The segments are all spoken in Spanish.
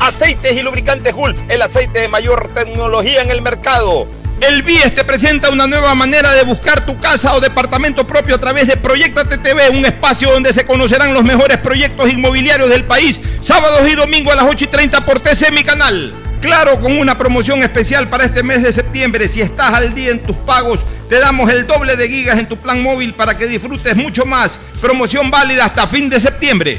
Aceites y lubricantes Gulf, el aceite de mayor tecnología en el mercado. El BIES te presenta una nueva manera de buscar tu casa o departamento propio a través de Proyectate TV, un espacio donde se conocerán los mejores proyectos inmobiliarios del país, sábados y domingos a las 8 y 30 por TC, mi canal. Claro, con una promoción especial para este mes de septiembre. Si estás al día en tus pagos, te damos el doble de gigas en tu plan móvil para que disfrutes mucho más. Promoción válida hasta fin de septiembre.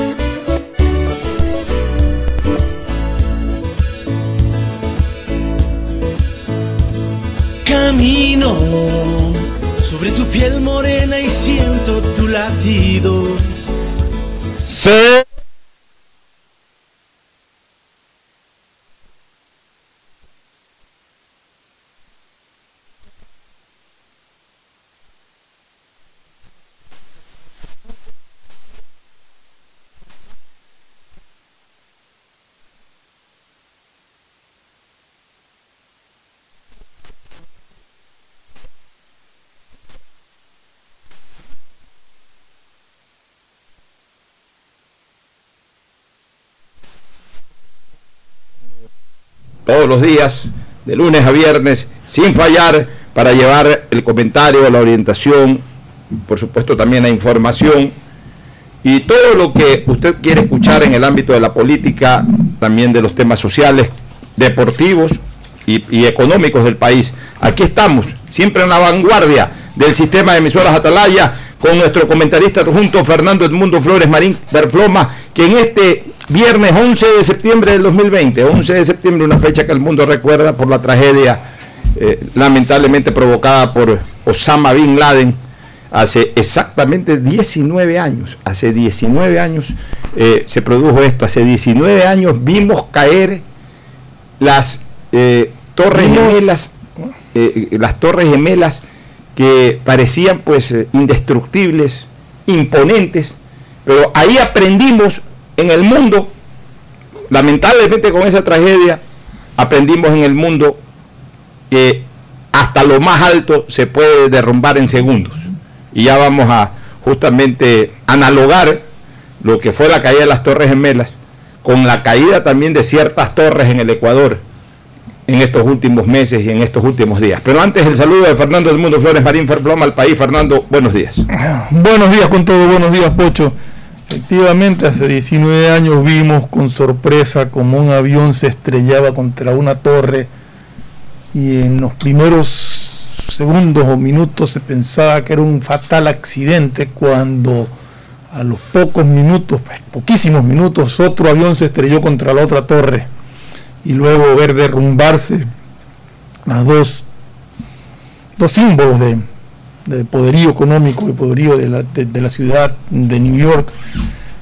Camino sobre tu piel morena y siento tu latido. Se todos los días, de lunes a viernes, sin fallar, para llevar el comentario, la orientación, por supuesto también la información y todo lo que usted quiere escuchar en el ámbito de la política, también de los temas sociales, deportivos y, económicos del país. Aquí estamos, siempre en la vanguardia del sistema de emisoras Atalaya, con nuestro comentarista junto Fernando Edmundo Flores Marín Perfloma, que en este Viernes 11 de septiembre del 2020, 11 de septiembre, una fecha que el mundo recuerda por la tragedia eh, lamentablemente provocada por Osama Bin Laden hace exactamente 19 años. Hace 19 años eh, se produjo esto, hace 19 años vimos caer las eh, torres gemelas, las torres gemelas que parecían pues indestructibles, imponentes, pero ahí aprendimos en el mundo, lamentablemente con esa tragedia, aprendimos en el mundo que hasta lo más alto se puede derrumbar en segundos. Y ya vamos a justamente analogar lo que fue la caída de las Torres Gemelas con la caída también de ciertas torres en el Ecuador en estos últimos meses y en estos últimos días. Pero antes el saludo de Fernando del Mundo Flores Marín Ferfloma al país. Fernando, buenos días. Buenos días con todo, buenos días Pocho. Efectivamente, hace 19 años vimos con sorpresa como un avión se estrellaba contra una torre y en los primeros segundos o minutos se pensaba que era un fatal accidente cuando a los pocos minutos, pues, poquísimos minutos, otro avión se estrelló contra la otra torre y luego ver derrumbarse las dos, dos símbolos de, de poderío económico y poderío de la, de, la ciudad de New York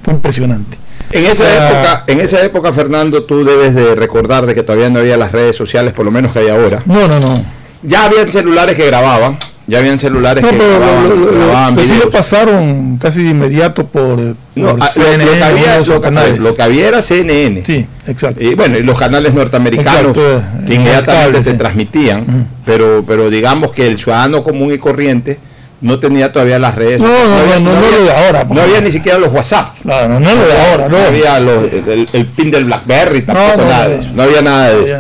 fue impresionante. En esa, época, en esa época, Fernando, tú debes de recordar de que todavía no había las redes sociales, por lo menos que hay ahora. No, no, no. Ya había celulares que grababan, Ya habían celulares No, que pero grababan, lo, lo- lo- grababan que sí lo pasaron casi de inmediato por, No, ah, lo- CNN, lo, que había, algunos lo que- canales. lo que había era CNN. Sí, exacto. Y bueno, y los canales norteamericanos Exacto, que en inmediatamente sí. transmitían, pero, pero digamos que el ciudadano común y corriente no tenía todavía las redes. No, no, había- no, no, no había- lo de ahora, No había ni siquiera los WhatsApp. Claro, no, no lo de ahora, no. Había los- el, el pin del BlackBerry, tampoco no, nada de eso. No había nada de eso.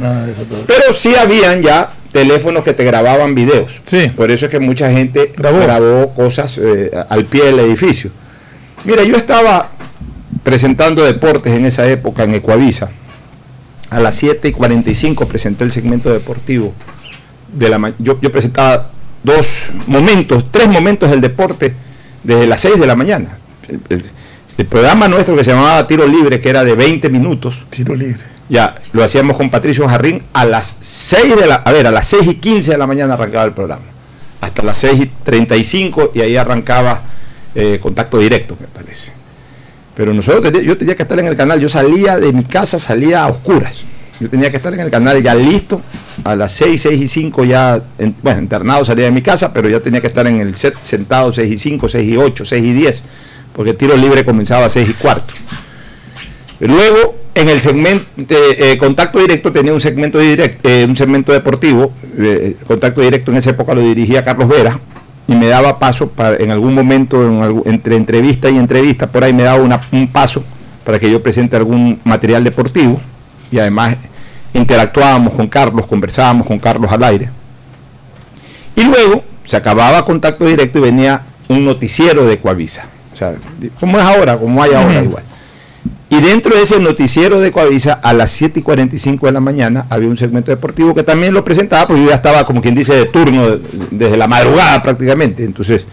Pero sí habían ya teléfonos que te grababan videos. Sí. Por eso es que mucha gente Grabó. grabó, cosas eh, al pie del edificio. Mira, yo estaba presentando deportes en esa época en Ecuavisa. A las 7 y 45 presenté el segmento deportivo. De la, yo, yo presentaba dos momentos, tres momentos del deporte desde las 6 de la mañana. El, el- el programa nuestro que se llamaba Tiro Libre, que era de 20 minutos, Tiro libre. Ya, lo hacíamos con Patricio Jarrín a las 6 de la, a ver, a las 6 y 15 de la mañana arrancaba el programa. Hasta las 6 y 35 y ahí arrancaba eh, contacto directo, me parece. Pero nosotros, yo tenía que estar en el canal, yo salía de mi casa, salía a oscuras. Yo tenía que estar en el canal ya listo, a las 6, 6 y 5 ya, en- bueno, internado salía de mi casa, pero ya tenía que estar en el set sentado 6 y 5, 6 y 8, 6 y 10, porque el tiro libre comenzaba a 6 y cuarto. Luego, en el segmento de eh, contacto directo tenía un segmento direct- eh, un segmento deportivo. eh, contacto directo en esa época lo dirigía Carlos Vera y me daba paso para en algún momento en entre entrevista y entrevista por ahí me daba una- un paso para que yo presente algún material deportivo y además interactuábamos con Carlos, conversábamos con Carlos al aire. Y luego se acababa contacto directo y venía un noticiero de Coavisa. O sea, como es ahora, como hay ahora igual. Y dentro de ese noticiero de Coavisa, a las 7 y 45 de la mañana, había un segmento deportivo que también lo presentaba, porque yo ya estaba, como quien dice, de turno de- desde la madrugada prácticamente. Entonces,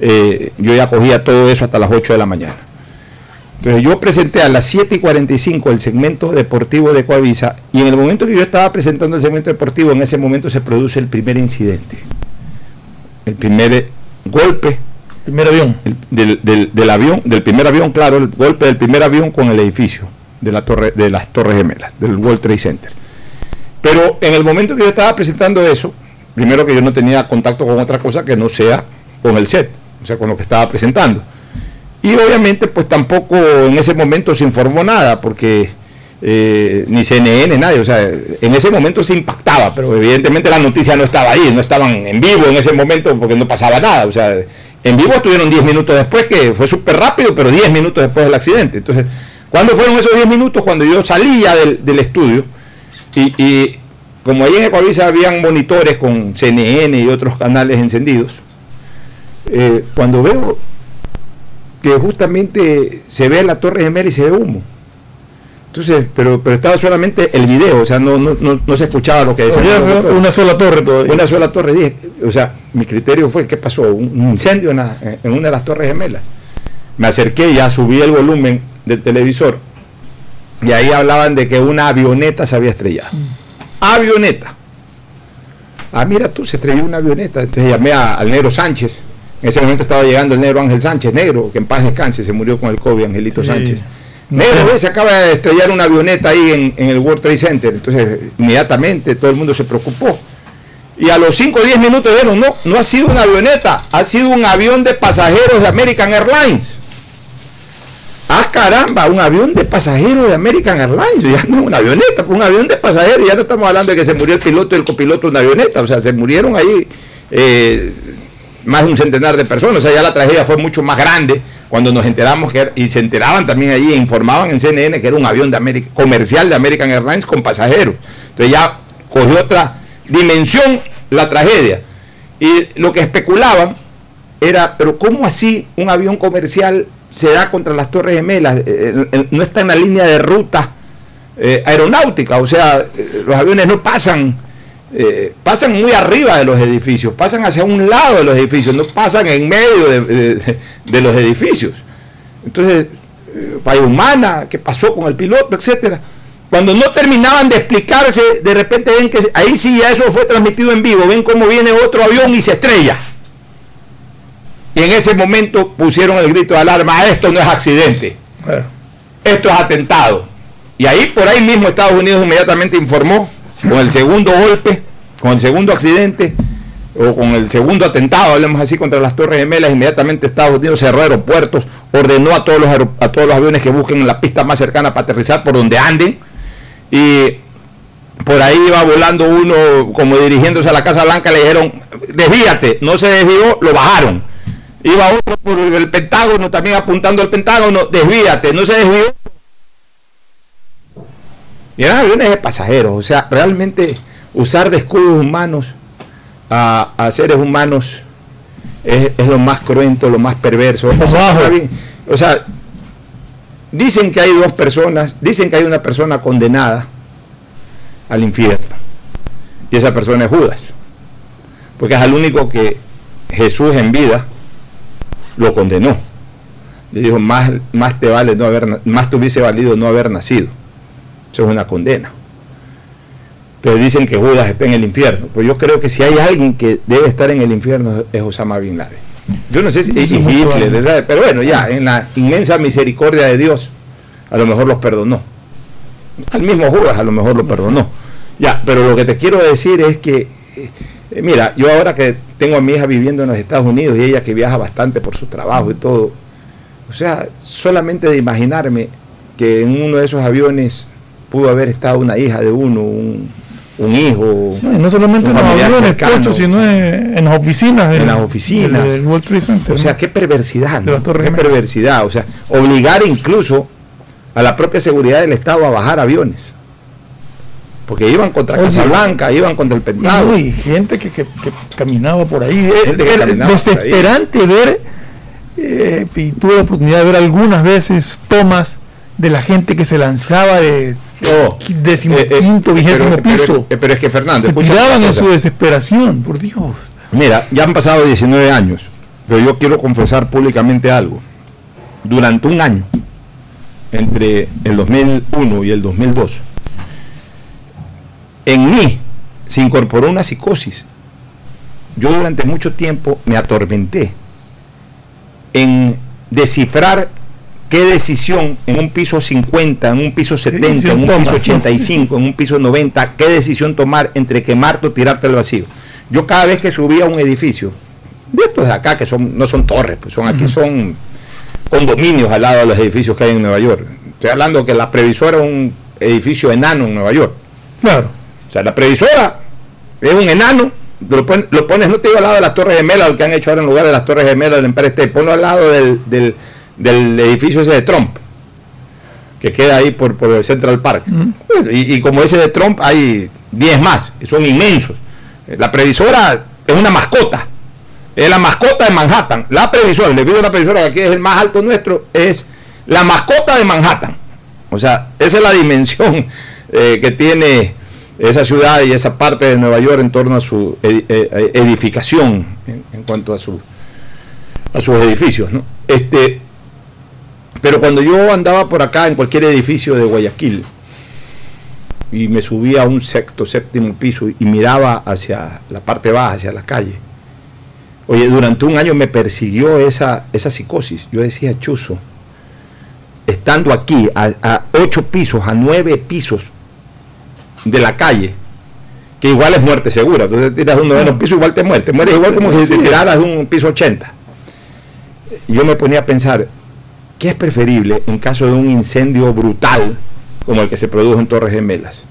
eh, yo ya cogía todo eso hasta las 8 de la mañana. Entonces, yo presenté a las 7 y 45 el segmento deportivo de Coavisa, y en el momento que yo estaba presentando el segmento deportivo, en ese momento se produce el primer incidente. El primer golpe Primer avión. el- del, del- del avión, del primer avión, claro, el golpe del primer avión con el edificio de, la torre, de las Torres Gemelas, del World Trade Center. Pero en el momento que yo estaba presentando eso, primero que yo no tenía contacto con otra cosa que no sea con el set, o sea, con lo que estaba presentando. Y obviamente, pues tampoco en ese momento se informó nada, porque eh, ni CNN, nadie, o sea, en ese momento se impactaba, pero evidentemente la noticia no estaba ahí, no estaban en vivo en ese momento porque no pasaba nada, o sea, en vivo estuvieron 10 minutos después, que fue súper rápido, pero 10 minutos después del accidente. Entonces, ¿cuándo fueron esos 10 minutos? Cuando yo salía del, estudio y, y como ahí en Ecuavisa habían monitores con CNN y otros canales encendidos, eh, cuando veo que justamente se ve la Torre Gemela y se ve humo. Entonces, pero, pero estaba solamente el video, o sea, no, no, no, no se escuchaba lo que motores. una sola torre todavía. Una sola torre, dije, o sea, mi criterio fue, ¿qué pasó? Un, un incendio en, la- en una de las torres gemelas. Me acerqué, ya subí el volumen del televisor y ahí hablaban de que una avioneta se había estrellado. Avioneta. Ah, mira tú, se estrelló una avioneta. Entonces llamé a- al negro Sánchez. En ese momento estaba llegando el negro Ángel Sánchez, negro, que en paz descanse, se murió con el COVID, Angelito Sí. Sánchez. Negro, se acaba de estrellar una avioneta ahí en, en el World Trade Center. Entonces, inmediatamente todo el mundo se preocupó. Y a los 5 o 10 minutos dijeron, no, no ha sido una avioneta, ha sido un avión de pasajeros de American Airlines. Ah, caramba, un avión de pasajeros de American Airlines, ya no es una avioneta, un avión de pasajeros, ya no estamos hablando de que se murió el piloto y el copiloto de una avioneta, o sea, se murieron ahí eh, más de un centenar de personas, o sea, ya la tragedia fue mucho más grande cuando nos enteramos que, era- y se enteraban también allí, informaban en CNN que era un avión de Ameri- comercial de American Airlines con pasajeros. Entonces ya cogió otra dimensión la tragedia. Y lo que especulaban era, pero ¿cómo así un avión comercial se da contra las Torres Gemelas? Eh, eh, no está en la línea de ruta eh, aeronáutica, o sea, los aviones no pasan, eh, pasan muy arriba de los edificios, pasan hacia un lado de los edificios, no pasan en medio de, de- de los edificios. Entonces, eh, falla humana, qué pasó con el piloto, etcétera. Cuando no terminaban de explicarse, de repente ven que ahí sí ya eso fue transmitido en vivo, ven cómo viene otro avión y se estrella. Y en ese momento pusieron el grito de alarma, esto no es accidente, Eh, esto es atentado. Y ahí por ahí mismo Estados Unidos inmediatamente informó con el segundo golpe, con el segundo accidente, o con el segundo atentado, hablemos así, contra las Torres Gemelas, inmediatamente Estados Unidos cerró aeropuertos, ordenó a todos los, a todos los aviones que busquen la pista más cercana para aterrizar por donde anden. Y por ahí iba volando uno, como dirigiéndose a la Casa Blanca, le dijeron, desvíate, no se desvió, lo bajaron. Iba otro por el Pentágono, también apuntando al Pentágono, desvíate, no se desvió. Y eran aviones de pasajeros, o sea, realmente usar de escudos humanos a, seres humanos es, lo más cruento, lo más perverso. O sea, dicen que hay dos personas, dicen que hay una persona condenada al infierno. Y esa persona es Judas. Porque es el único que Jesús en vida lo condenó. Le dijo, más, más te vale no haber, más te hubiese valido no haber nacido. Eso es una condena. Entonces dicen que Judas está en el infierno. Pues yo creo que si hay alguien que debe estar en el infierno es Osama Bin Laden. Yo no sé si es Hitler, pero bueno, ya, en la inmensa misericordia de Dios, a lo mejor los perdonó. Al mismo Judas a lo mejor lo perdonó. Ya, pero lo que te quiero decir es que, eh, mira, yo ahora que tengo a mi hija viviendo en los Estados Unidos y ella que viaja bastante por su trabajo y todo, o sea, solamente de imaginarme que en uno de esos aviones pudo haber estado una hija de uno, un, un hijo. No, solamente en los aviones, sino en, las oficinas. en las oficinas. O sea, qué perversidad, qué perversidad. O sea, obligar incluso a la propia seguridad del Estado a bajar aviones. Porque iban contra Casablanca, iban contra el Pentágono. Y gente que, caminaba por ahí. Era desesperante ver, eh, y tuve la oportunidad de ver algunas veces tomas de la gente que se lanzaba de oh, decimoquinto, eh, eh, vigésimo piso. Pero, es que Fernando. Se tiraban en su desesperación, por Dios. Mira, ya han pasado 19 años, pero yo quiero confesar públicamente algo. Durante un año, entre el 2001 y el 2002, en mí se incorporó una psicosis. Yo durante mucho tiempo me atormenté en descifrar qué decisión en un piso 50, en un piso 70, en un piso 85, en un piso 90, qué decisión tomar entre quemarte o tirarte al vacío. Yo cada vez que subía a un edificio, de estos de acá que son no son torres, pues son aquí son condominios al lado de los edificios que hay en Nueva York. Estoy hablando que la previsora es un edificio enano en Nueva York. Claro. O sea, la previsora es un enano, lo pones, no te digo al lado de las Torres Gemelas, lo que han hecho ahora en lugar de las Torres Gemelas del Empire State, ponlo al lado del del edificio ese de Trump, que queda ahí por, por el Central Park. y, como ese de Trump hay 10 más, que son inmensos. La previsora es una mascota, es la mascota de Manhattan. La previsora, el edificio de la previsora, que aquí es el más alto nuestro, es la mascota de Manhattan. O sea, esa es la dimensión eh, que tiene esa ciudad y esa parte de Nueva York en torno a su eh, edificación en, en, cuanto a su a sus edificios, ¿no? Este, pero cuando yo andaba por acá en cualquier edificio de Guayaquil y me subía a un sexto, séptimo piso y miraba hacia la parte baja, hacia la calle, oye, durante un año me persiguió esa, esa psicosis. Yo decía, chuzo, estando aquí a, ocho pisos, a nueve pisos de la calle, que igual es muerte segura. Entonces tiras un noveno piso, igual te mueres. Te mueres igual como si te tiraras un piso 80. Yo me ponía a pensar, ¿Qué es preferible en caso de un incendio brutal como el que se produjo en Torres Gemelas?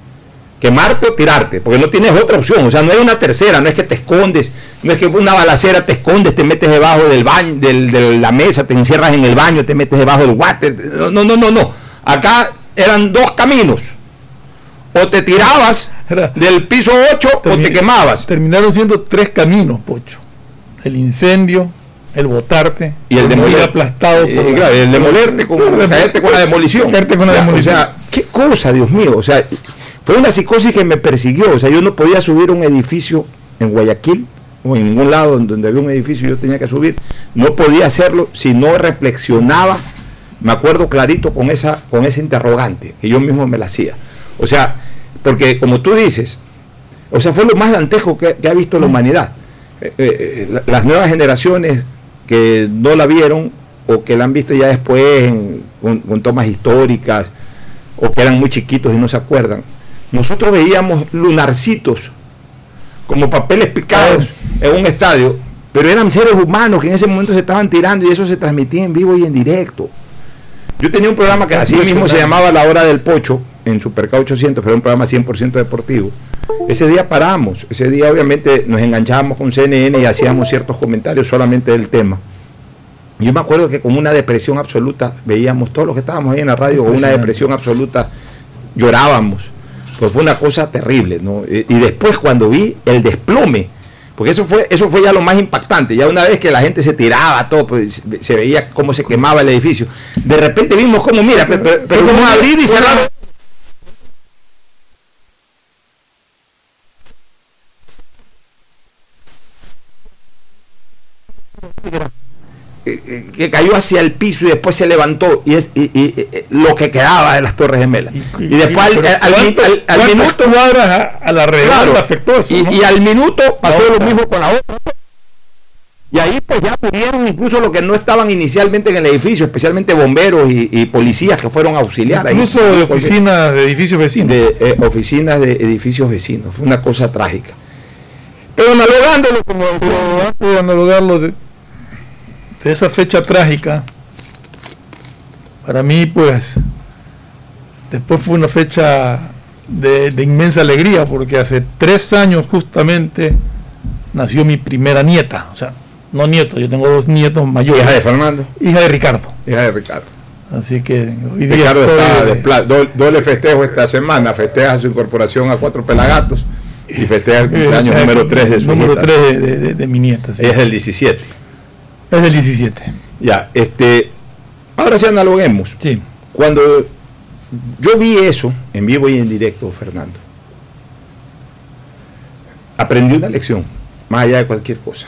Quemarte o tirarte, porque no tienes otra opción, o sea, no hay una tercera, no es que te escondes, no es que una balacera te escondes, te metes debajo del baño, de la mesa, te encierras en el baño, te metes debajo del water, no, no, no, no, acá eran dos caminos, o te tirabas del piso 8 o te quemabas. Terminaron siendo tres caminos, Pocho, el incendio, el botarte y el demoler aplastado por el demolerte con, caerte con la demolición. con la demolición. o sea qué cosa Dios mío o sea fue una psicosis que me persiguió o sea yo no podía subir un edificio en Guayaquil o en ningún lado donde había un edificio yo tenía que subir. No podía hacerlo si no reflexionaba me acuerdo clarito con esa con ese interrogante que yo mismo me la hacía. O sea porque como tú dices o sea fue lo más dantejo que, que ha visto la humanidad. Eh, eh, las nuevas generaciones que no la vieron o que la han visto ya después con, tomas históricas o que eran muy chiquitos y no se acuerdan. Nosotros veíamos lunarcitos como papeles picados en un estadio, pero eran seres humanos que en ese momento se estaban tirando y eso se transmitía en vivo y en directo. Yo tenía un programa que así mismo se llamaba La Hora del Pocho en Superca 800, pero era un programa 100% deportivo. Ese día paramos, ese día obviamente nos enganchábamos con CNN y hacíamos ciertos comentarios solamente del tema. Yo me acuerdo que con una depresión absoluta veíamos todos los que estábamos ahí en la radio con una depresión absoluta, llorábamos. Pues fue una cosa terrible, ¿no? Y después cuando vi el desplome, porque eso fue, eso fue ya lo más impactante, ya una vez que la gente se tiraba, todo, pues, se veía cómo se quemaba el edificio. De repente vimos cómo, mira, pero, pero- pero abrir y cerrar. eh, eh, que cayó hacia el piso y después se levantó y es y, y- y- lo que quedaba de las Torres Gemelas. Y, después al, al- al- ¿cuánto- al- al cuántas minuto a, a la redonda Claro. afectó eso? y, ¿no? y al minuto pasó lo mismo con la otra. Y ahí pues ya murieron incluso los que no estaban inicialmente en el edificio, especialmente bomberos y, y policías que fueron a auxiliar. ahí. Incluso de oficinas de edificios vecinos. de eh, oficinas de edificios vecinos. Fue una cosa trágica. Pero analogándolo como Pero antes de analogarlo de, de esa fecha trágica, para mí, pues, después fue una fecha de, de inmensa alegría, porque hace tres años justamente nació mi primera nieta. O sea, no nieto, yo tengo dos nietos mayores. hija de Fernando, Hija de Ricardo. hija de Ricardo. Así que hoy día Ricardo está de- doble festejo esta semana, festeja su incorporación a Cuatro Pelagatos y festeja el cumpleaños eh, número 3 de su número nieta. 3 de, de- de- mi nieta. sí. Es del 17. Es del 17. Ya, este, ahora sí analoguemos. Sí. Cuando yo vi eso en vivo y en directo, Fernando, aprendí una lección, más allá de cualquier cosa.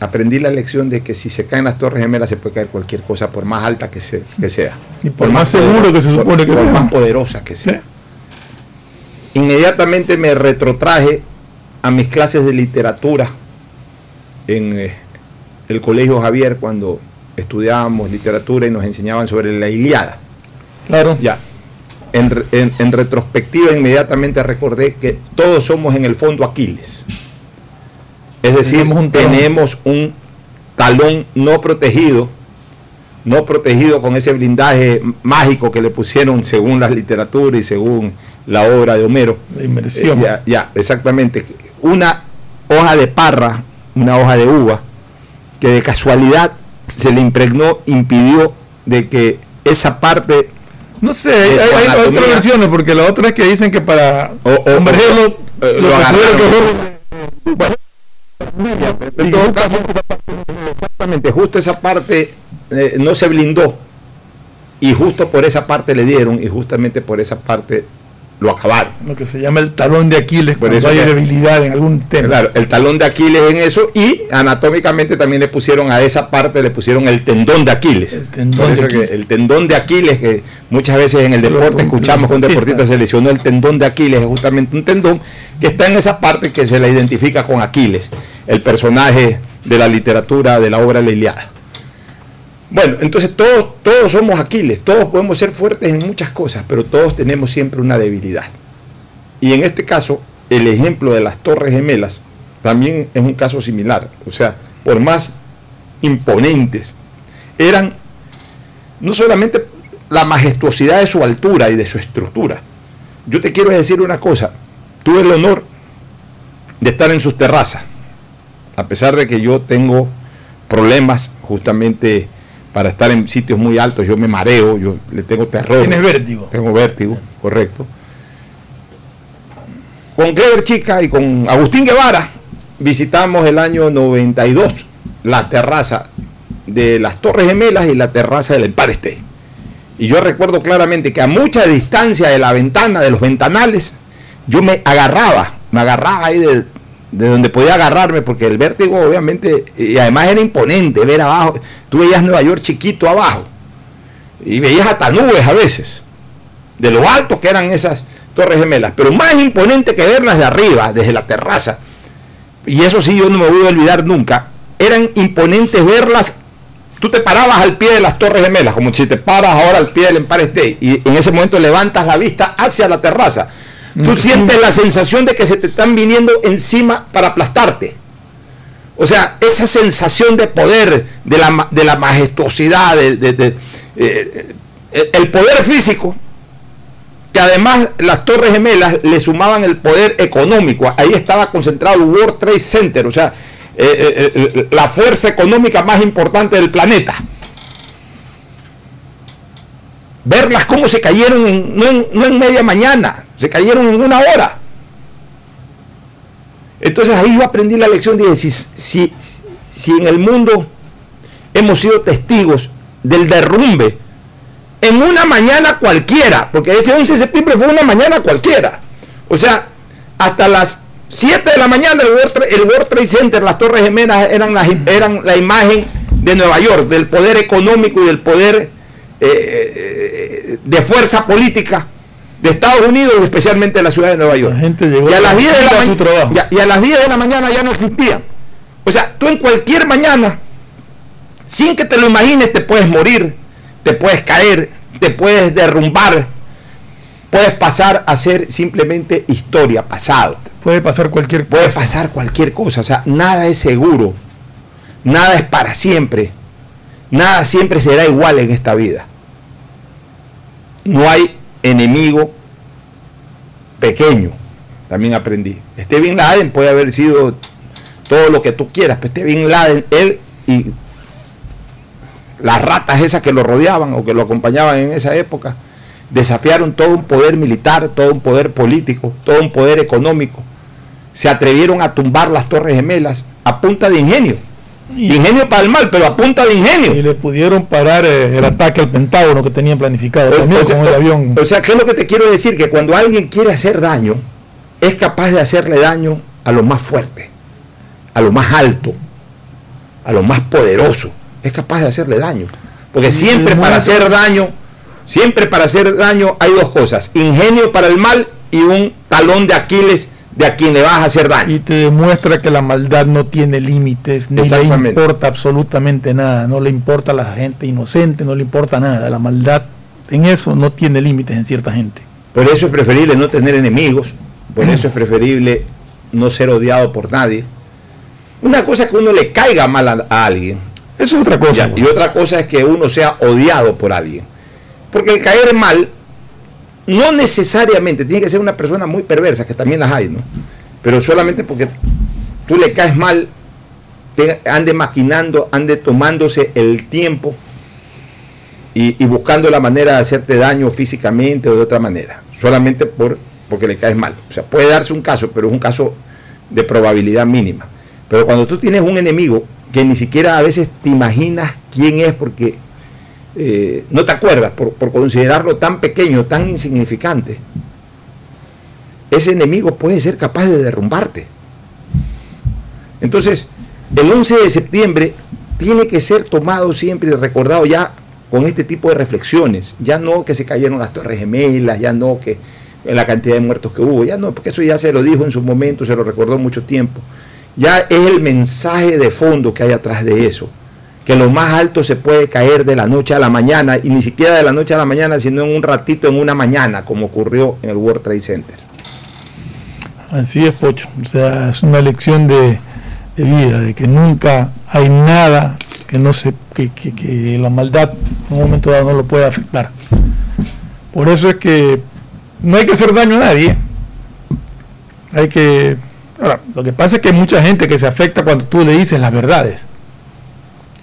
Aprendí la lección de que si se caen las torres gemelas se puede caer cualquier cosa, por más alta que, se- que sea. Y por más seguro que se por- supone que por sea. más poderosa que sea. Sí. Inmediatamente me retrotraje a mis clases de literatura en eh, el Colegio Javier cuando estudiábamos literatura y nos enseñaban sobre la Iliada. Claro. Ya. En, re- en- en retrospectiva inmediatamente recordé que todos somos en el fondo Aquiles. Es decir, Tenemos un talón. tenemos un talón no protegido, no protegido con ese blindaje mágico que le pusieron según la literatura y según la obra de Homero. La inmersión. Eh, ya, ya, exactamente. Una hoja de parra, una hoja de uva, que de casualidad se le impregnó, impidió de que esa parte No sé, hay, hay- otras versiones, porque la otra es que dicen que para O- o- convergerlo, o- lo, eh, lo agarraron. que hacer- En todo caso, exactamente, justo esa parte eh, no se blindó y justo por esa parte le dieron y justamente por esa parte lo acabaron. lo que se llama el talón de Aquiles, Por eso hay que- debilidad en algún tema. Claro, el talón de Aquiles en eso y anatómicamente también le pusieron a esa parte, le pusieron el tendón de Aquiles. El tendón de eso que Aquiles. el tendón de Aquiles, que muchas veces en el deporte escuchamos que un deportista se lesionó el tendón de Aquiles, es justamente un tendón que está en esa parte que se le identifica con Aquiles, el personaje de la literatura de la obra La Iliada. Bueno, entonces todos, todos somos Aquiles, todos podemos ser fuertes en muchas cosas, pero todos tenemos siempre una debilidad. Y en este caso, el ejemplo de las Torres Gemelas también es un caso similar. O sea, por más imponentes, eran no solamente la majestuosidad de su altura y de su estructura. Yo te quiero decir una cosa, tuve el honor de estar en sus terrazas, a pesar de que yo tengo problemas justamente para estar en sitios muy altos, yo me mareo, yo le tengo terror. Tienes vértigo. Tengo vértigo, correcto. Con Clever Chica y con Agustín Guevara visitamos el año 92 la terraza de las Torres Gemelas y la terraza del Empire State. Y yo recuerdo claramente que a mucha distancia de la ventana, de los ventanales, yo me agarraba, me agarraba ahí de, de donde podía agarrarme, porque el vértigo obviamente, y además era imponente ver abajo, tú veías Nueva York chiquito abajo, y veías hasta nubes a veces, de lo alto que eran esas torres gemelas, pero más imponente que verlas de arriba, desde la terraza, y eso sí yo no me voy a olvidar nunca, eran imponentes verlas, tú te parabas al pie de las torres gemelas, como si te paras ahora al pie del Empire State, y en ese momento levantas la vista hacia la terraza, tú Mm. sientes la sensación de que se te están viniendo encima para aplastarte. O sea, esa sensación de poder, de la, de la majestuosidad, de, eh, el poder físico, que además las Torres Gemelas le sumaban el poder económico. Ahí estaba concentrado el World Trade Center, o sea, eh, eh, la fuerza económica más importante del planeta. Verlas cómo se cayeron en, no, en, media mañana, se cayeron en una hora. Entonces ahí yo aprendí la lección, dije, si, si, si en el mundo hemos sido testigos del derrumbe en una mañana cualquiera, porque ese 11 de septiembre fue una mañana cualquiera. O sea, hasta las 7 de la mañana el World, Trade, Center, las Torres Gemelas eran eran la imagen de Nueva York, del poder económico y del poder eh, eh, de fuerza política de Estados Unidos, especialmente de la ciudad de Nueva York. y, a las 10 de la y a las 10 de la mañana ya no existía. O sea, tú en cualquier mañana, sin que te lo imagines, te puedes morir, te puedes caer, te puedes derrumbar, puedes pasar a ser simplemente historia, pasado. Puede pasar cualquier cosa. Puede pasar cualquier cosa, o sea, nada es seguro, nada es para siempre, nada siempre será igual en esta vida. No hay enemigo pequeño, también aprendí. Este Bin Laden puede haber sido todo lo que tú quieras, pero este Bin Laden, él y las ratas esas que lo rodeaban o que lo acompañaban en esa época, desafiaron todo un poder militar, todo un poder político, todo un poder económico. Se atrevieron a tumbar las torres gemelas a punta de ingenio. Ingenio para el mal, pero a punta de ingenio. Y le pudieron parar eh, el ataque al Pentágono que tenían planificado también o sea, con el avión. O sea, ¿qué es lo que te quiero decir? Que cuando alguien quiere hacer daño, es capaz de hacerle daño a lo más fuerte, a lo más alto, a lo más poderoso es capaz de hacerle daño. Porque siempre para hacer daño, siempre para hacer daño hay dos cosas, ingenio para el mal y un talón de Aquiles de a quien le vas a hacer daño. Y te demuestra que la maldad no tiene límites, ni le importa absolutamente nada, no le importa a la gente inocente, no le importa nada, la maldad en eso no tiene límites en cierta gente. Por eso es preferible no tener enemigos, por eso es preferible no ser odiado por nadie. Una cosa es que uno le caiga mal a alguien, eso es otra cosa. y otra cosa es que uno sea odiado por alguien. Porque el caer mal no necesariamente tiene que ser una persona muy perversa, que también las hay, ¿no? Pero solamente porque tú le caes mal, ande maquinando, ande tomándose el tiempo y, buscando la manera de hacerte daño físicamente o de otra manera, solamente por, porque le caes mal. O sea, puede darse un caso, pero es un caso de probabilidad mínima. Pero cuando tú tienes un enemigo que ni siquiera a veces te imaginas quién es porque eh, no te acuerdas por, considerarlo tan pequeño, tan insignificante. Ese enemigo puede ser capaz de derrumbarte. Entonces, el 11 de septiembre tiene que ser tomado siempre y recordado ya con este tipo de reflexiones. Ya no que se cayeron las torres gemelas, ya no que la cantidad de muertos que hubo, ya no, porque eso ya se lo dijo en su momento, se lo recordó mucho tiempo ya es el mensaje de fondo que hay atrás de eso. Que lo más alto se puede caer de la noche a la mañana, y ni siquiera de la noche a la mañana, sino en un ratito, en una mañana, como ocurrió en el World Trade Center. Así es, Pocho. O sea, es una lección de, vida, de que nunca hay nada que no se, que, que la maldad en un momento dado no lo puede afectar. Por eso es que no hay que hacer daño a nadie. Hay que Ahora, lo que pasa es que hay mucha gente que se afecta cuando tú le dices las verdades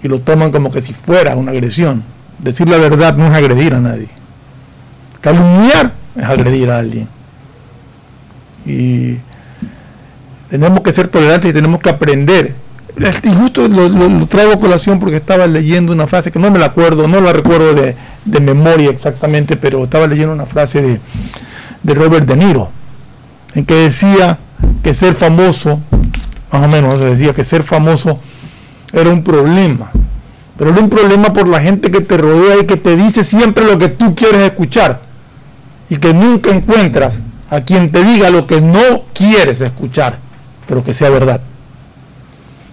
y lo toman como que si fuera una agresión. Decir la verdad no es agredir a nadie. Calumniar es agredir a alguien. Y tenemos que ser tolerantes y tenemos que aprender. Y justo lo, traigo a colación porque estaba leyendo una frase que no me la acuerdo, no la recuerdo de, memoria exactamente, pero estaba leyendo una frase de, de Robert De Niro, en que decía que ser famoso, más o menos decía que ser famoso era un problema. Pero era un problema por la gente que te rodea y que te dice siempre lo que tú quieres escuchar. Y que nunca encuentras a quien te diga lo que no quieres escuchar, pero que sea verdad.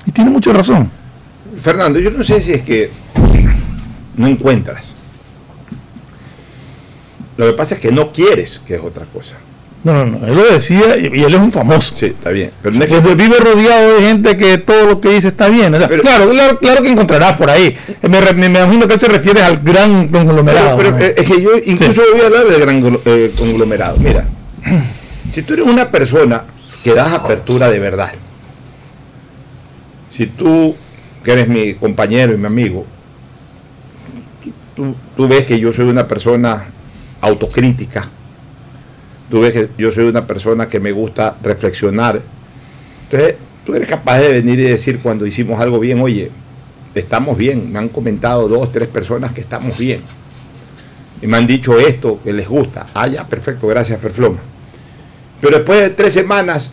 Y tiene mucha razón. Fernando, yo no sé si es que no encuentras. Lo que pasa es que no quieres, que es otra cosa. No, no, no, él lo decía y, él es un famoso. Sí, está bien. Pero vive rodeado de gente que todo lo que dice está bien. claro, claro, que encontrarás por ahí. Me, me, imagino que él se refiere al gran conglomerado. Pero, eh, es que yo incluso voy a hablar de gran eh, conglomerado. Mira, si tú eres una persona que das apertura de verdad, si tú, que eres mi compañero y mi amigo, tú ves que yo soy una persona autocrítica, tú ves que yo soy una persona que me gusta reflexionar. Entonces, tú eres capaz de venir y decir cuando hicimos algo bien, oye, estamos bien. Me han comentado dos, tres personas que estamos bien. Y me han dicho esto, que les gusta. Ah, ya, perfecto, gracias, Ferfloma. Pero después de tres semanas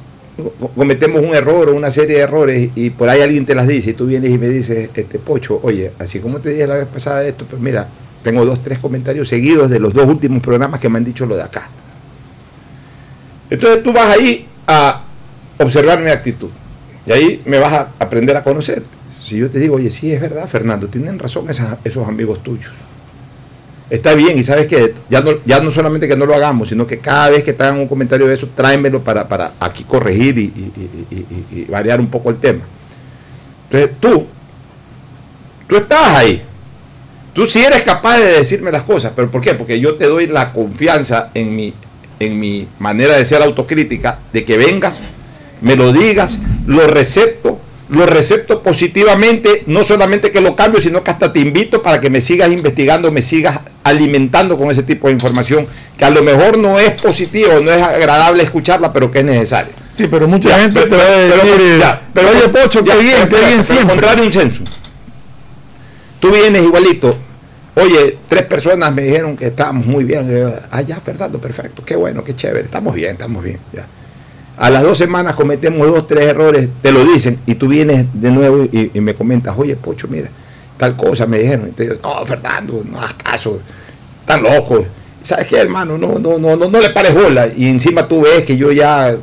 cometemos un error o una serie de errores y por ahí alguien te las dice y tú vienes y me dices, este Pocho, oye, así como te dije la vez pasada esto, pues mira, tengo dos, tres comentarios seguidos de los dos últimos programas que me han dicho lo de acá. Entonces tú vas ahí a observar mi actitud. Y ahí me vas a aprender a conocer. Si yo te digo, oye, sí, es verdad, Fernando, tienen razón esos amigos tuyos. Está bien, y sabes que ya no, ya no solamente que no lo hagamos, sino que cada vez que te hagan un comentario de eso, tráemelo para, para aquí corregir y, variar un poco el tema. Entonces tú, tú estás ahí. Tú sí eres capaz de decirme las cosas, pero ¿por qué? Porque yo te doy la confianza en mi en mi manera de ser autocrítica, de que vengas, me lo digas, lo recepto, lo recepto positivamente, no solamente que lo cambio, sino que hasta te invito para que me sigas investigando, me sigas alimentando con ese tipo de información, que a lo mejor no es positivo, no es agradable escucharla, pero que es necesaria. Sí, pero mucha gente te va a decir, pero, oye, Pocho, qué bien, qué bien siempre. Encontrar un censo. Tú vienes igualito, Oye, tres personas me dijeron que estábamos muy bien. ah, ya, Fernando, perfecto, qué bueno, qué chévere, estamos bien, estamos bien. Ya. A las dos semanas cometemos dos, tres errores, te lo dicen, y tú vienes de nuevo y, me comentas, oye, Pocho, mira, tal cosa me dijeron. Digo, no, Fernando, no hagas caso, están locos. ¿Sabes qué, hermano? No, no, no, no, no le pares bola. Y encima tú ves que yo ya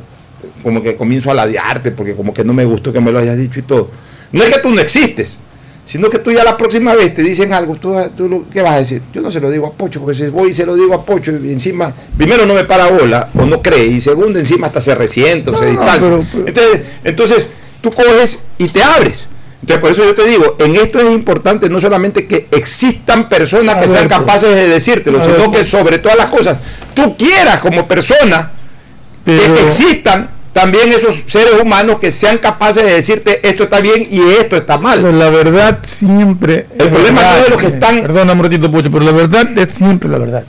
como que comienzo a ladearte porque como que no me gustó que me lo hayas dicho y todo. No es que tú no existes, sino que tú ya la próxima vez te dicen algo, tú, tú ¿qué vas a decir? Yo no se lo digo a Pocho, porque si voy y se lo digo a Pocho y encima, primero no me para bola o no cree, y segundo encima hasta se resiente o se distancia. Entonces, entonces tú coges y te abres. Entonces, por eso yo te digo, en esto es importante no solamente que existan personas que sean capaces de decírtelo, sino que sobre todas las cosas, tú quieras como persona que existan también esos seres humanos que sean capaces de decirte esto está bien y esto está mal. Pero la verdad siempre. El problema no es lo que están. Perdona, un ratito, Pocho, pero la verdad es siempre la verdad.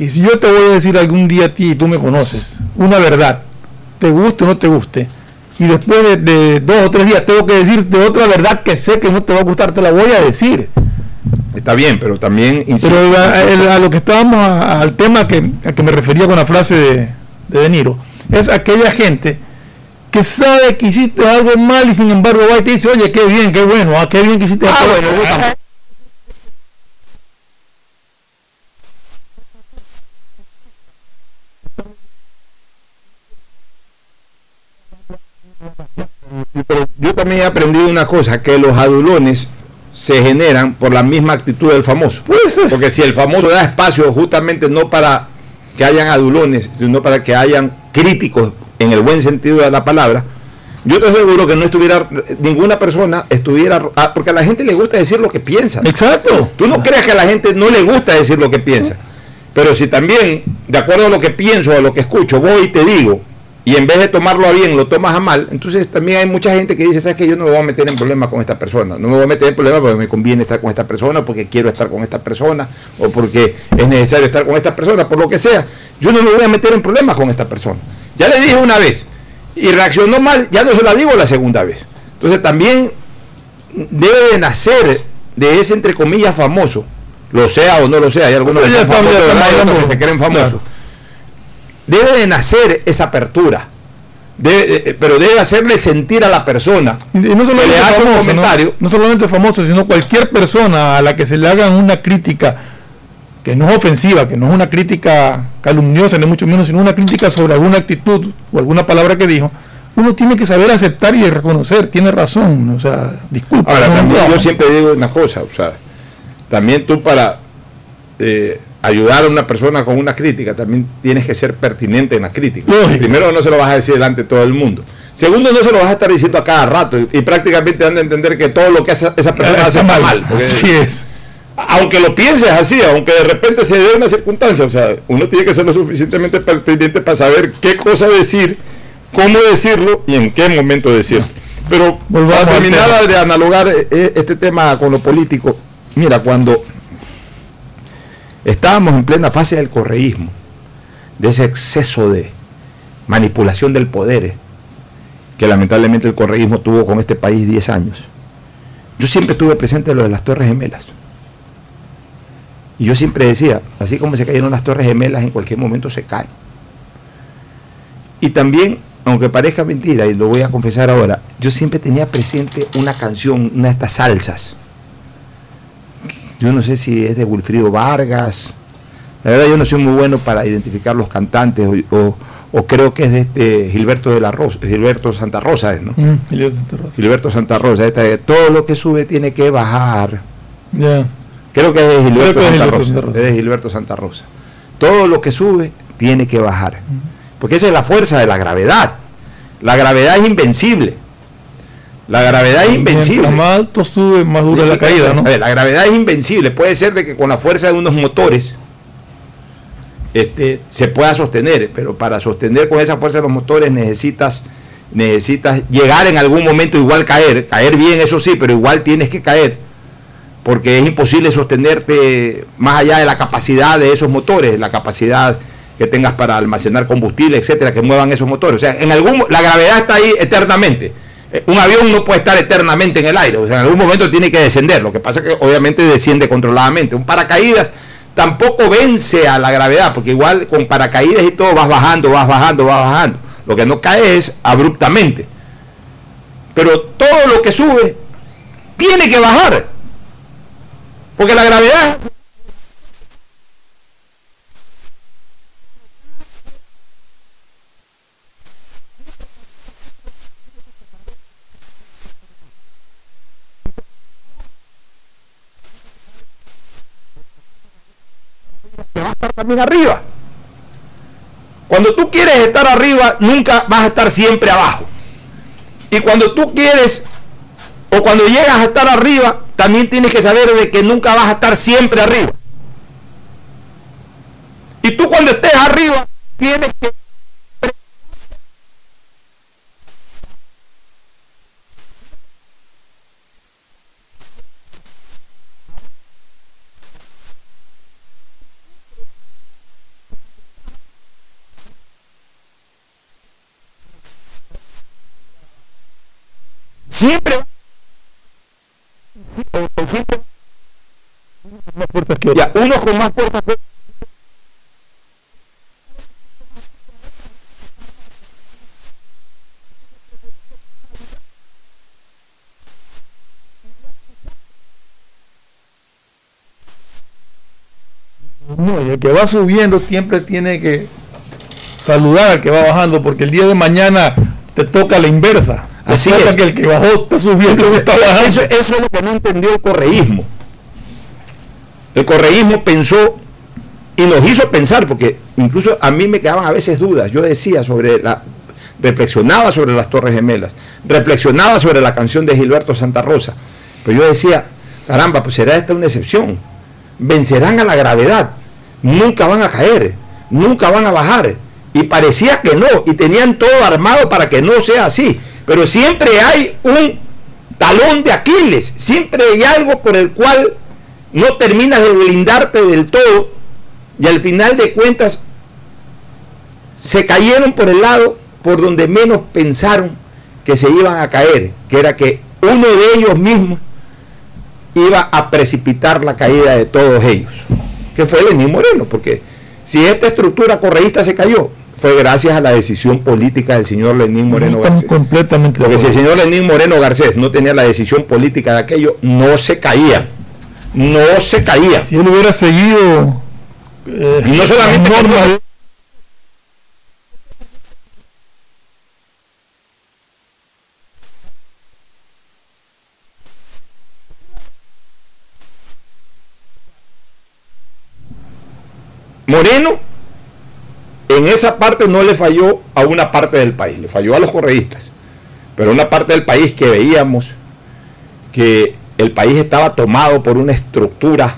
Y si yo te voy a decir algún día a ti y tú me conoces, una verdad, te guste o no te guste, y después de, dos o tres días tengo que decirte otra verdad que sé que no te va a gustar, te la voy a decir. Está bien, pero también. pero a, lo que estábamos, al tema que, a que me refería con la frase de, de De Niro es aquella gente que sabe que hiciste algo mal y sin embargo va y te dice, oye, qué bien, qué bueno, ah, qué bien que hiciste ah, algo bueno. Pero yo también he aprendido una cosa, que los adulones se generan por la misma actitud del famoso. Porque si el famoso da espacio justamente no para que hayan adulones, sino para que hayan críticos en el buen sentido de la palabra, yo te aseguro que no estuviera, ninguna persona estuviera, ah, porque a la gente le gusta decir lo que piensa. Exacto. Tú no creas que a la gente no le gusta decir lo que piensa. Pero si también, de acuerdo a lo que pienso, a lo que escucho, voy y te digo, y en vez de tomarlo a bien, lo tomas a mal, entonces también hay mucha gente que dice, ¿sabes que Yo no me voy a meter en problemas con esta persona. No me voy a meter en problemas porque me conviene estar con esta persona, porque quiero estar con esta persona, o porque es necesario estar con esta persona, por lo que sea. Yo no me voy a meter en problemas con esta persona. Ya le dije una vez y reaccionó mal, ya no se la digo la segunda vez. Entonces también debe de nacer de ese entre comillas famoso, lo sea o no lo sea, hay algunos que, se creen famosos. Debe de nacer esa apertura. pero debe hacerle sentir a la persona y no solamente le hace un comentario. no solamente famoso, sino cualquier persona a la que se le hagan una crítica que no es ofensiva, que no es una crítica calumniosa, ni mucho menos, sino una crítica sobre alguna actitud o alguna palabra que dijo, uno tiene que saber aceptar y reconocer, tiene razón, o sea, disculpa. Ahora, también yo siempre digo una cosa, o sea, también tú para eh, ayudar a una persona con una crítica, también tienes que ser pertinente en la crítica. Lógico. Primero, no se lo vas a decir delante de todo el mundo. Segundo, no se lo vas a estar diciendo a cada rato y, y prácticamente dan a entender que todo lo que esa, esa persona hace está mal. porque- Así es. aunque lo pienses así, aunque de repente se dé una circunstancia, o sea, uno tiene que ser lo suficientemente pertinente para saber qué cosa decir, cómo decirlo y en qué momento decirlo. Pero Volvamos para terminar de analogar eh, eh, este tema con lo político, mira, cuando estábamos en plena fase del correísmo, de ese exceso de manipulación del poder eh, que lamentablemente el correísmo tuvo con este país 10 años, yo siempre estuve presente en lo de las Torres Gemelas. Y yo siempre decía, así como se cayeron las Torres Gemelas, en cualquier momento se caen. Y también, aunque parezca mentira, y lo voy a confesar ahora, yo siempre tenía presente una canción, una de estas salsas. Yo no sé si es de Wilfrido Vargas. La verdad yo no soy muy bueno para identificar los cantantes o, o- o creo que es de este Gilberto de la Rosa, Gilberto Santa Rosa, es, ¿no? Mm, Elías Santa Rosa. Gilberto Santa Rosa, esta todo lo que sube tiene que bajar. Ya. Creo que es de Gilberto, Creo que es Santa, Gilberto Rosa, Santa Rosa. es de Gilberto Santa Rosa. Todo lo que sube tiene que bajar. Porque esa es la fuerza de la gravedad. La gravedad es invencible. La gravedad es invencible. Más alto sube, más dura la caída, ¿no? La gravedad es invencible. Puede ser de que con la fuerza de unos motores este, se pueda sostener, pero para sostener con esa fuerza de los motores necesitas, necesitas llegar en algún momento igual caer, caer bien, eso sí, pero igual tienes que caer, porque es imposible sostenerte más allá de la capacidad de esos motores, la capacidad que tengas para almacenar combustible, etcétera, que muevan esos motores. O sea, en algún la gravedad está ahí eternamente. Eh, Un avión no puede estar eternamente en el aire, o sea, en algún momento tiene que descender. Lo que pasa es que obviamente desciende controladamente. Un paracaídas tampoco vence a la gravedad, porque igual con paracaídas y todo vas bajando, vas bajando, vas bajando. Lo que no cae es abruptamente. Pero todo lo que sube tiene que bajar. Porque la gravedad te va a estar también arriba. Cuando tú quieres estar arriba, nunca vas a estar siempre abajo. Y cuando tú quieres, o cuando llegas a estar arriba, también tienes que saber de que nunca vas a estar siempre arriba. Y tú cuando estés arriba, tienes que... Siempre... siempre Más fuertes que. Ya, unos con más fuerza. que- No, y el que va subiendo siempre tiene que saludar al que va bajando, porque el día de mañana te toca la inversa. Así es. que el que bajó está subiendo estás bajando. Eso, eso es lo que no entendió el correísmo. El correísmo pensó y nos hizo pensar, porque incluso a mí me quedaban a veces dudas. Yo decía sobre la. reflexionaba sobre las Torres Gemelas, reflexionaba sobre la canción de Gilberto Santa Rosa. Pero yo decía, caramba, pues será esta una excepción. Vencerán a la gravedad, nunca van a caer, nunca van a bajar. Y parecía que no, y tenían todo armado para que no sea así. Pero siempre hay un talón de Aquiles, siempre hay algo por el cual no terminas de blindarte del todo y al final de cuentas se cayeron por el lado por donde menos pensaron que se iban a caer, que era que uno de ellos mismos iba a precipitar la caída de todos ellos, que fue Lenín Moreno, porque si esta estructura correísta se cayó, fue gracias a la decisión política del señor Lenín Moreno Estamos Garcés. completamente Porque si el señor Lenín Moreno Garcés no tenía la decisión política de aquello, no se caía. No se caía. Si él hubiera seguido eh, Y no solamente Moreno en esa parte no le falló a una parte del país, le falló a los correístas, pero una parte del país que veíamos que el país estaba tomado por una estructura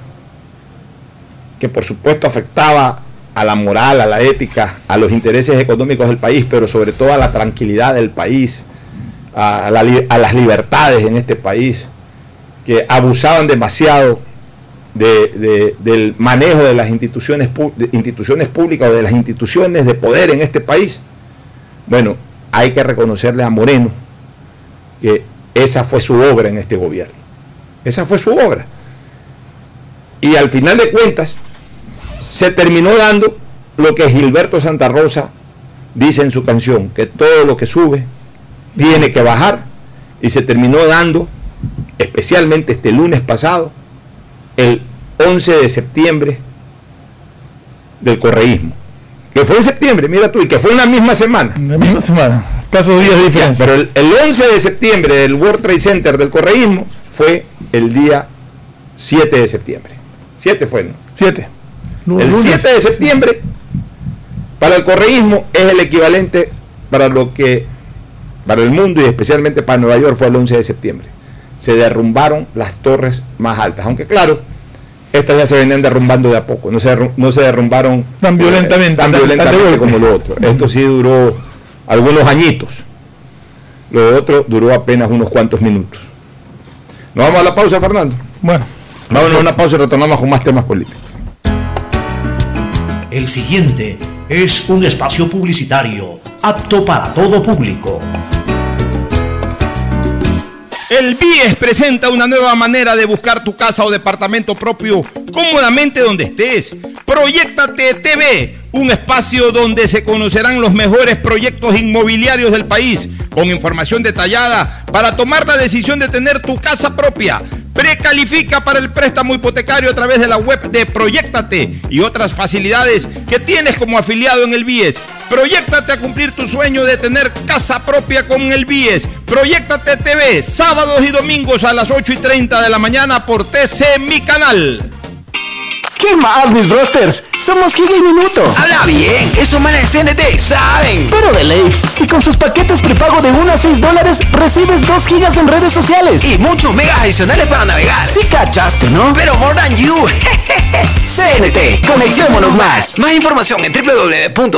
que por supuesto afectaba a la moral, a la ética, a los intereses económicos del país, pero sobre todo a la tranquilidad del país, a, las libertades en este país, que abusaban demasiado del manejo de las instituciones, instituciones públicas o de las instituciones de poder en este país. Bueno, hay que reconocerle a Moreno que esa fue su obra en este gobierno. Esa fue su obra. Y al final de cuentas, se terminó dando lo que Gilberto Santa Rosa dice en su canción, que todo lo que sube tiene que bajar, y se terminó dando, especialmente este lunes pasado, el 11 de septiembre del correísmo. Que fue en septiembre, mira tú, y que fue en la misma semana. En la misma semana, caso días de diferencia. Pero el, el 11 de septiembre del World Trade Center del correísmo fue el día 7 de septiembre. 7 fue, ¿no? 7. El 7 de septiembre, para el correísmo, es el equivalente para lo que, para el mundo y especialmente para Nueva York, fue el 11 de septiembre. Se derrumbaron las torres más altas. Aunque, claro, estas ya se venían derrumbando de a poco, no se, no se derrumbaron tan eh, violentamente, tan, violentamente como lo otro. Esto sí duró algunos añitos. Lo otro duró apenas unos cuantos minutos. ¿Nos vamos a la pausa, Fernando? Bueno. Vamos a una pausa y retornamos con más temas políticos. El siguiente es un espacio publicitario apto para todo público. El BIES presenta una nueva manera de buscar tu casa o departamento propio cómodamente donde estés. Proyectate TV, un espacio donde se conocerán los mejores proyectos inmobiliarios del país, con información detallada para tomar la decisión de tener tu casa propia. Precalifica para el préstamo hipotecario a través de la web de Proyectate y otras facilidades que tienes como afiliado en el BIES. Proyectate a cumplir tu sueño de tener casa propia con el BIES. Proyectate TV, sábados y domingos a las 8 y 30 de la mañana por TC Mi Canal. ¿Qué más, mis brosters? Somos Giga y Minuto. Habla bien, eso manes de CNT saben. Pero de ley. Y con sus paquetes prepago de 1 a 6 dólares, recibes 2 gigas en redes sociales. Y muchos megas adicionales para navegar. Sí cachaste, ¿no? Pero more than you. CNT, conectémonos más. Más información en www.cnt.com.es.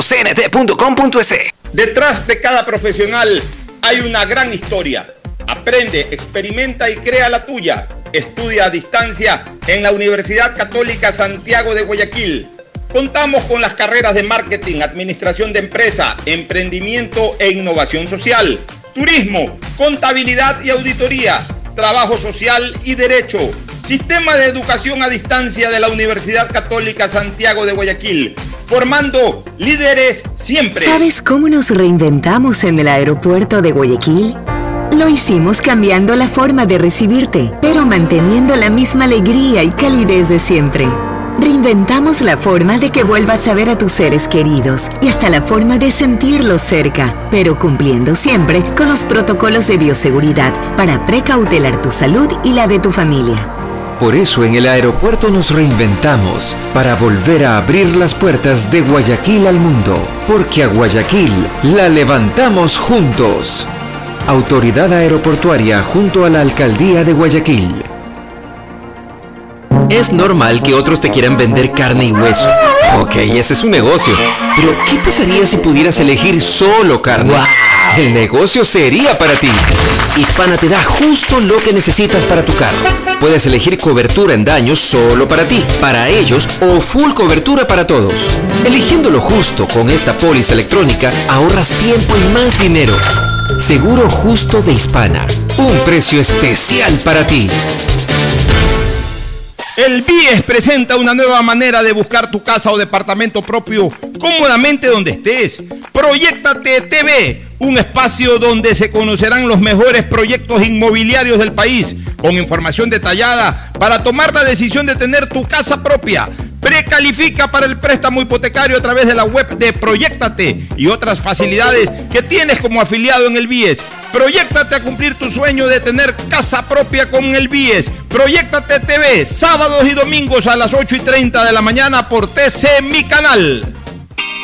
Detrás de cada profesional hay una gran historia. Aprende, experimenta y crea la tuya. Estudia a distancia en la Universidad Católica Santiago de Guayaquil. Contamos con las carreras de marketing, administración de empresa, emprendimiento e innovación social, turismo, contabilidad y auditoría, trabajo social y derecho. Sistema de educación a distancia de la Universidad Católica Santiago de Guayaquil, formando líderes siempre. ¿Sabes cómo nos reinventamos en el aeropuerto de Guayaquil? Lo hicimos cambiando la forma de recibirte, pero manteniendo la misma alegría y calidez de siempre. Reinventamos la forma de que vuelvas a ver a tus seres queridos y hasta la forma de sentirlos cerca, pero cumpliendo siempre con los protocolos de bioseguridad para precautelar tu salud y la de tu familia. Por eso en el aeropuerto nos reinventamos para volver a abrir las puertas de Guayaquil al mundo, porque a Guayaquil la levantamos juntos. Autoridad Aeroportuaria junto a la Alcaldía de Guayaquil. Es normal que otros te quieran vender carne y hueso. Ok, ese es su negocio. Pero, ¿qué pasaría si pudieras elegir solo carne? El negocio sería para ti. Hispana te da justo lo que necesitas para tu carro. Puedes elegir cobertura en daños solo para ti, para ellos o full cobertura para todos. Eligiendo lo justo con esta póliza electrónica, ahorras tiempo y más dinero. Seguro justo de Hispana. Un precio especial para ti. El BIES presenta una nueva manera de buscar tu casa o departamento propio cómodamente donde estés. Proyectate TV, un espacio donde se conocerán los mejores proyectos inmobiliarios del país, con información detallada para tomar la decisión de tener tu casa propia. Precalifica para el préstamo hipotecario a través de la web de Proyectate y otras facilidades que tienes como afiliado en el BIES. Proyectate a cumplir tu sueño de tener casa propia con el BIES. Proyectate TV, sábados y domingos a las 8 y 30 de la mañana por TC Mi Canal.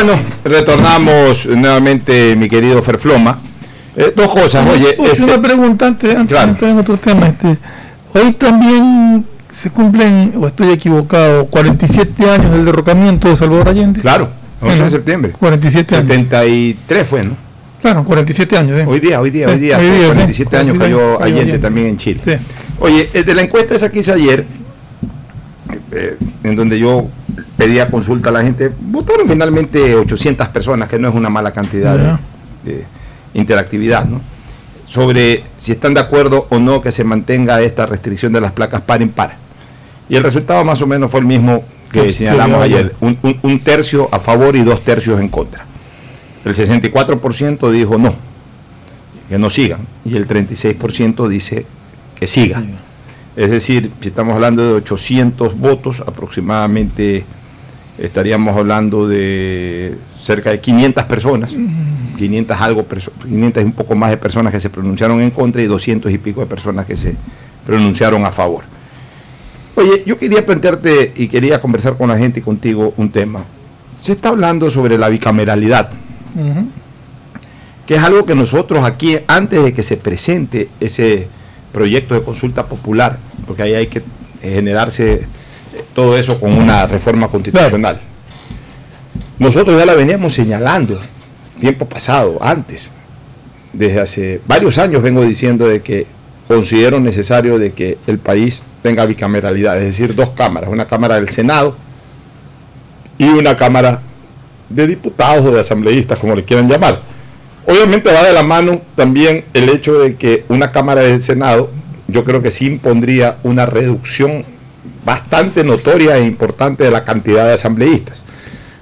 Bueno, retornamos nuevamente, mi querido Ferfloma. Eh, dos cosas, oye. Uy, este- una pregunta antes, antes Claro. de entrar en otro tema. Este, hoy también se cumplen, o estoy equivocado, 47 años del derrocamiento de Salvador Allende. Claro, 11 de Bueno, septiembre. 47 años. 73 fue, ¿no? Claro, 47 años. ¿eh? Hoy día, hoy día, Sí, hoy día, hoy día, sí. 47 años 47 cayó cayó Allende, Allende. también en Chile. Sí. Oye, eh, de la encuesta esa que hice ayer, eh, en donde yo pedía consulta a la gente, votaron finalmente 800 personas, que no es una mala cantidad de, interactividad, ¿no? Sobre si están de acuerdo o no que se mantenga esta restricción de las placas par impar. Y el resultado más o menos fue el mismo que señalamos que ayer, ayer. un, un- un tercio a favor y dos tercios en contra. El 64% dijo no, que no sigan, y el 36% dice que sigan. Es decir, si estamos hablando de 800 votos, aproximadamente estaríamos hablando de cerca de 500 personas, 500 algo, perso- 500 y un poco más de personas que se pronunciaron en contra y 200 y pico de personas que se pronunciaron a favor. Oye, yo quería plantearte y quería conversar con la gente y contigo un tema. Se está hablando sobre la bicameralidad que es algo que nosotros aquí, antes de que se presente ese proyecto de consulta popular, porque ahí hay que generarse todo eso con una reforma constitucional. Nosotros ya la veníamos señalando tiempo pasado, antes. Desde hace varios años vengo diciendo de que considero necesario de que el país tenga bicameralidad, es decir, dos cámaras, una cámara del Senado y una cámara de diputados o de asambleístas, como le quieran llamar. Obviamente va de la mano también el hecho de que una Cámara del Senado, yo creo que sí impondría una reducción bastante notoria e importante de la cantidad de asambleístas.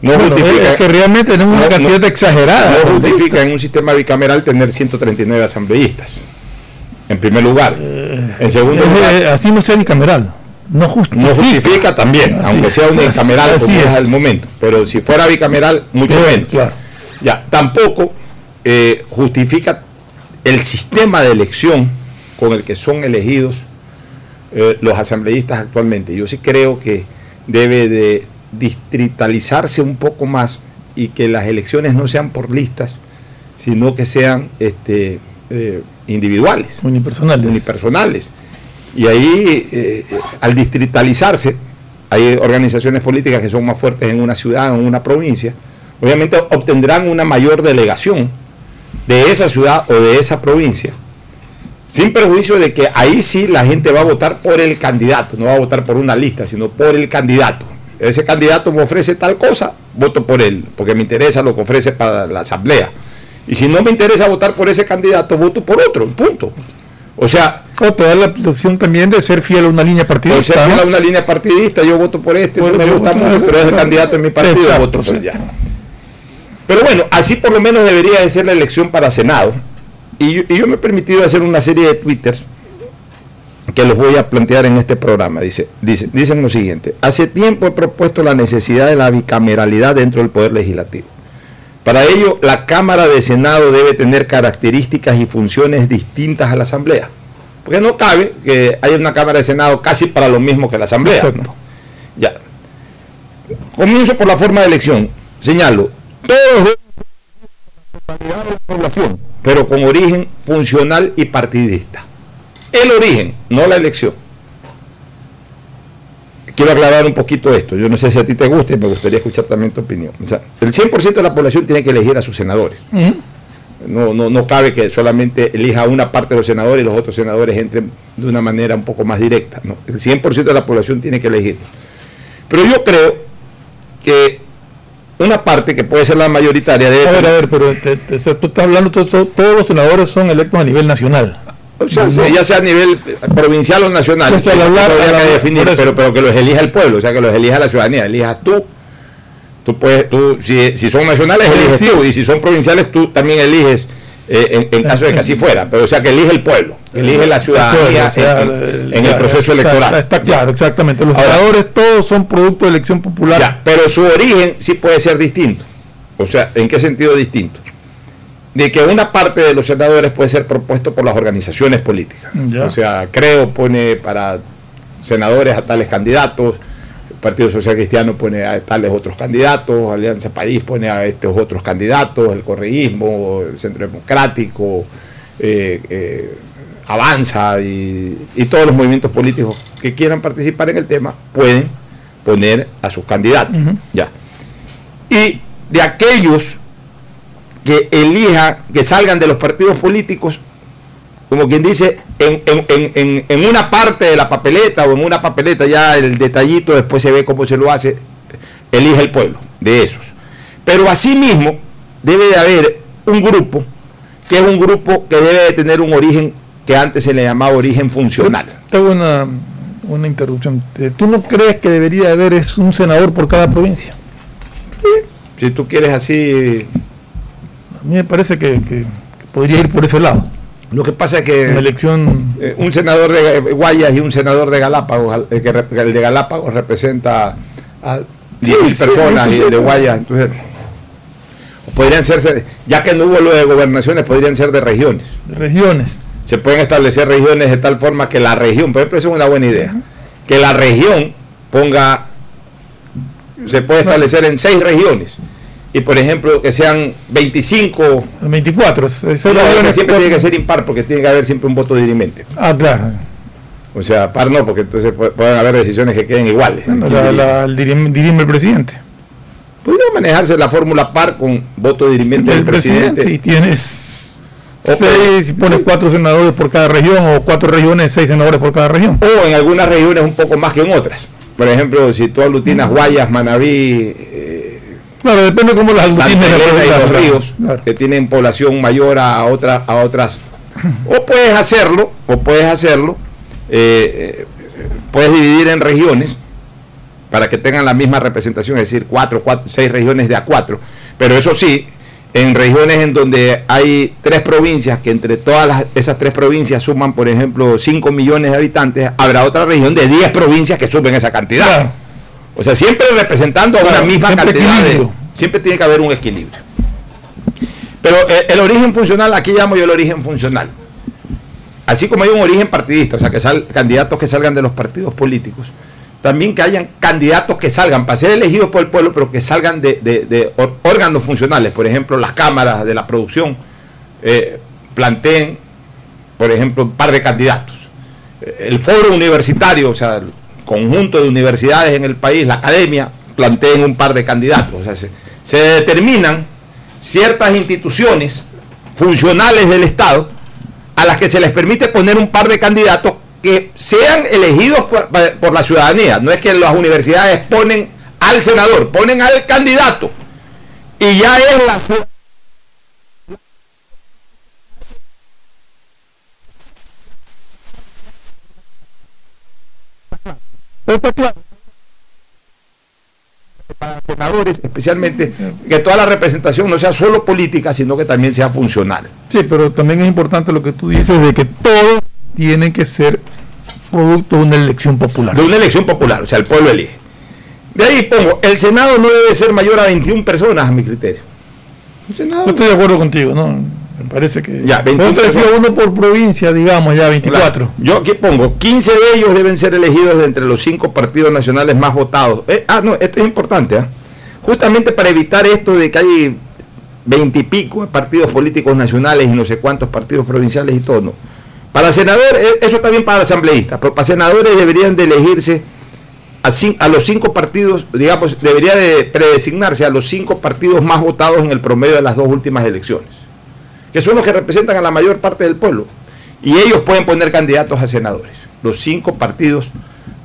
No Bueno, justifica, es que realmente tenemos una cantidad no- exagerada. no justifica en un sistema bicameral tener 139 asambleístas. En primer lugar. En segundo Eh, lugar, eh, así no sea bicameral. No justifica. no justifica también, Así aunque sea unicameral Así como es es. al momento. Pero si fuera bicameral, mucho Claro, menos. claro. Ya, tampoco eh, justifica el sistema de elección con el que son elegidos eh, los asambleístas actualmente. Yo sí creo que debe de distritalizarse un poco más y que las elecciones no sean por listas, sino que sean este, eh, individuales Unipersonales. unipersonales. Y ahí, eh, al distritalizarse, hay organizaciones políticas que son más fuertes en una ciudad o en una provincia, obviamente obtendrán una mayor delegación de esa ciudad o de esa provincia, sin perjuicio de que ahí sí la gente va a votar por el candidato, no va a votar por una lista, sino por el candidato. Ese candidato me ofrece tal cosa, voto por él, porque me interesa lo que ofrece para la asamblea. Y si no me interesa votar por ese candidato, voto por otro, punto. O sea, o te da la opción también de ser fiel a una línea partidista. O ser fiel ¿no? a una línea partidista, yo voto por este, no me gusta mucho, pero es el candidato en mi partido, Exacto, voto por sí. ya. Pero bueno, así por lo menos debería de ser la elección para Senado. Y yo, y yo me he permitido hacer una serie de twitters que los voy a plantear en este programa. Dice, dice, dicen lo siguiente, hace tiempo he propuesto la necesidad de la bicameralidad dentro del Poder Legislativo. Para ello, la Cámara de Senado debe tener características y funciones distintas a la Asamblea. Porque no cabe que haya una Cámara de Senado casi para lo mismo que la Asamblea. Ya. Comienzo por la forma de elección. Señalo, todos deben ser de la población, pero con origen funcional y partidista. El origen, no la elección. Quiero aclarar un poquito esto. Yo no sé si a ti te gusta y me gustaría escuchar también tu opinión. O sea, el 100% de la población tiene que elegir a sus senadores. No, no, no cabe que solamente elija una parte de los senadores y los otros senadores entren de una manera un poco más directa. No, el 100% de la población tiene que elegir. Pero yo creo que una parte que puede ser la mayoritaria debe A ver, a ver, pero te- tú estás hablando, to- to- todos los senadores son electos a nivel nacional. o sea, ya sea a nivel provincial o nacional, Pues que hablar- habría que definir, pero, pero que los elija el pueblo, o sea, que los elija la ciudadanía, elijas tú. Tú puedes, tú, si, si son nacionales, eliges sí. tú, y si son provinciales, tú también eliges, eh, en, en caso de que así fuera, pero o sea, que elige el pueblo, elige la ciudadanía en, el proceso está- electoral. Está, claro, exactamente. Los senadores todos son producto de elección popular. Ya, pero su origen sí puede ser distinto. O sea, ¿en qué sentido distinto? De que una parte de los senadores puede ser propuesto por las organizaciones políticas. Ya. O sea, creo pone para senadores a tales candidatos, Partido Social Cristiano pone a tales otros candidatos, Alianza País pone a estos otros candidatos, el correísmo, el Centro Democrático, eh, eh, Avanza y, y todos los movimientos políticos que quieran participar en el tema pueden poner a sus candidatos. Ya. Y de aquellos que elijan, que salgan de los partidos políticos, como quien dice, en, en- en- en- en una parte de la papeleta o en una papeleta, ya el detallito después se ve cómo se lo hace, elige el pueblo de esos. Pero asimismo debe de haber un grupo, que es un grupo que debe de tener un origen que antes se le llamaba origen funcional. Te hago una, una interrupción. Eh, ¿Tú no crees que debería haber es un senador por cada provincia? Si tú quieres así, A mí me parece que, que- que podría ir por ese lado. Lo que pasa es que... Una elección. Eh, un senador de Guayas y un senador de Galápagos, al- el, que rep- el de Galápagos representa a 10.000 sí, personas y el de. Guayas, entonces podrían ser, ya que no hubo lo de gobernaciones, podrían ser de regiones. de regiones. Se pueden establecer regiones de tal forma que la región, por ejemplo, eso es una buena idea, que la región ponga, se puede establecer en seis regiones y por ejemplo que sean 25 24. es- es- no, es que siempre tiene que ser impar porque tiene que haber siempre un voto dirimente. Ah, claro. O sea, par no, porque entonces pu- pueden haber decisiones que queden iguales. Bueno, ¿Quién la- la- el dirim- dirime el presidente. Podría manejarse la fórmula par con voto dirimente El del presidente. presidente y tienes O seis, pones cuatro senadores por cada región o cuatro regiones, seis senadores por cada región. O en algunas regiones un poco más que en otras. Por ejemplo, si tú aglutinas Guayas, Manabí, eh, Claro, depende cómo las Santa Elena y los claro, ríos, claro. que tienen población mayor a, otra, a otras. O puedes hacerlo, o puedes hacerlo, eh, eh, puedes dividir en regiones para que tengan la misma representación, es decir, cuatro, cuatro, seis regiones de a cuatro. Pero eso sí, en regiones en donde hay tres provincias, que entre todas las- esas tres provincias suman, por ejemplo, 5 millones de habitantes, habrá otra región de 10 provincias que sumen esa cantidad. Claro. O sea, siempre representando a una Claro, misma cantidad de-. Siempre tiene que haber un equilibrio. Pero eh, el origen funcional, aquí llamo yo el origen funcional. Así como hay un origen partidista, o sea, que sal, candidatos que salgan de los partidos políticos, también que hayan candidatos que salgan para ser elegidos por el pueblo, pero que salgan de, de- órganos funcionales, por ejemplo, las cámaras de la producción, eh, planteen, por ejemplo, un par de candidatos. el foro universitario, o sea, conjunto de universidades en el país, la academia, planteen un par de candidatos. Se determinan ciertas instituciones funcionales del Estado a las que se les permite poner un par de candidatos que sean elegidos por, por la ciudadanía. No es que las universidades ponen al senador, ponen al candidato. Y ya es la Está claro. Para senadores, especialmente, que toda la representación no sea solo política, sino que también sea funcional. Sí, pero también es importante lo que tú dices de que todo tiene que ser producto de una elección popular. De una elección popular, o sea, el pueblo elige. De ahí pongo, el Senado no debe ser mayor a 21 personas, a mi criterio. No estoy de acuerdo contigo, ¿no? Me parece que. Ya, 21 decía uno por provincia, digamos, ya 24. Claro. Yo aquí pongo, 15 de ellos deben ser elegidos de entre los cinco partidos nacionales más votados. Eh, ah, no, esto es importante, ¿eh? Justamente para evitar esto de que hay 20 y pico partidos políticos nacionales y no sé cuántos partidos provinciales y todo, ¿no? Para senadores, eh, eso bien para asambleístas, pero para senadores deberían de elegirse a, a, los cinco partidos, digamos, debería de predesignarse a los cinco partidos más votados en el promedio de las dos últimas elecciones que son los que representan a la mayor parte del pueblo. Y ellos pueden poner candidatos a senadores, los cinco partidos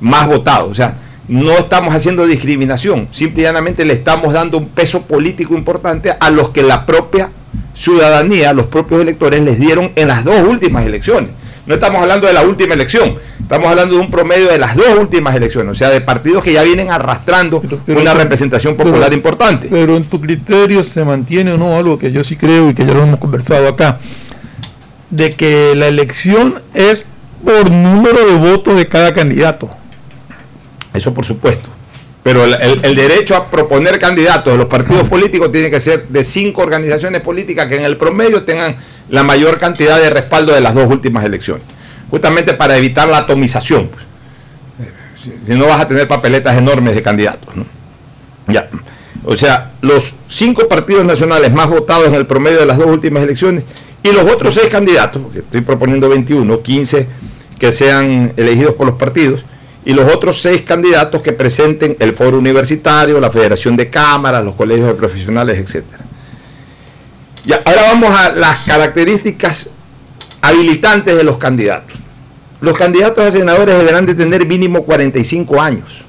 más votados. O sea, no estamos haciendo discriminación, simplemente le estamos dando un peso político importante a los que la propia ciudadanía, los propios electores les dieron en las dos últimas elecciones. No estamos hablando de la última elección, estamos hablando de un promedio de las dos últimas elecciones, o sea, de partidos que ya vienen arrastrando Pero- pero una representación popular pero- importante. Pero en tu criterio se mantiene o no algo que yo sí creo y que ya lo hemos conversado acá, de que la elección es por número de votos de cada candidato. Eso por supuesto. Pero el, el- el derecho a proponer candidatos de los partidos políticos tiene que ser de cinco organizaciones políticas que en el promedio tengan la mayor cantidad de respaldo de las dos últimas elecciones. Justamente para evitar la atomización. Si, no vas a tener papeletas enormes de candidatos. ¿no? Ya. O sea, los cinco partidos nacionales más votados en el promedio de las dos últimas elecciones y los otros seis candidatos, porque estoy proponiendo 21, 15 que sean elegidos por los partidos, y los otros seis candidatos que presenten el foro universitario, la Federación de Cámaras, los colegios de profesionales, etcétera. Ya, ahora vamos a las características habilitantes de los candidatos. Los candidatos a senadores deberán de tener mínimo 45 años.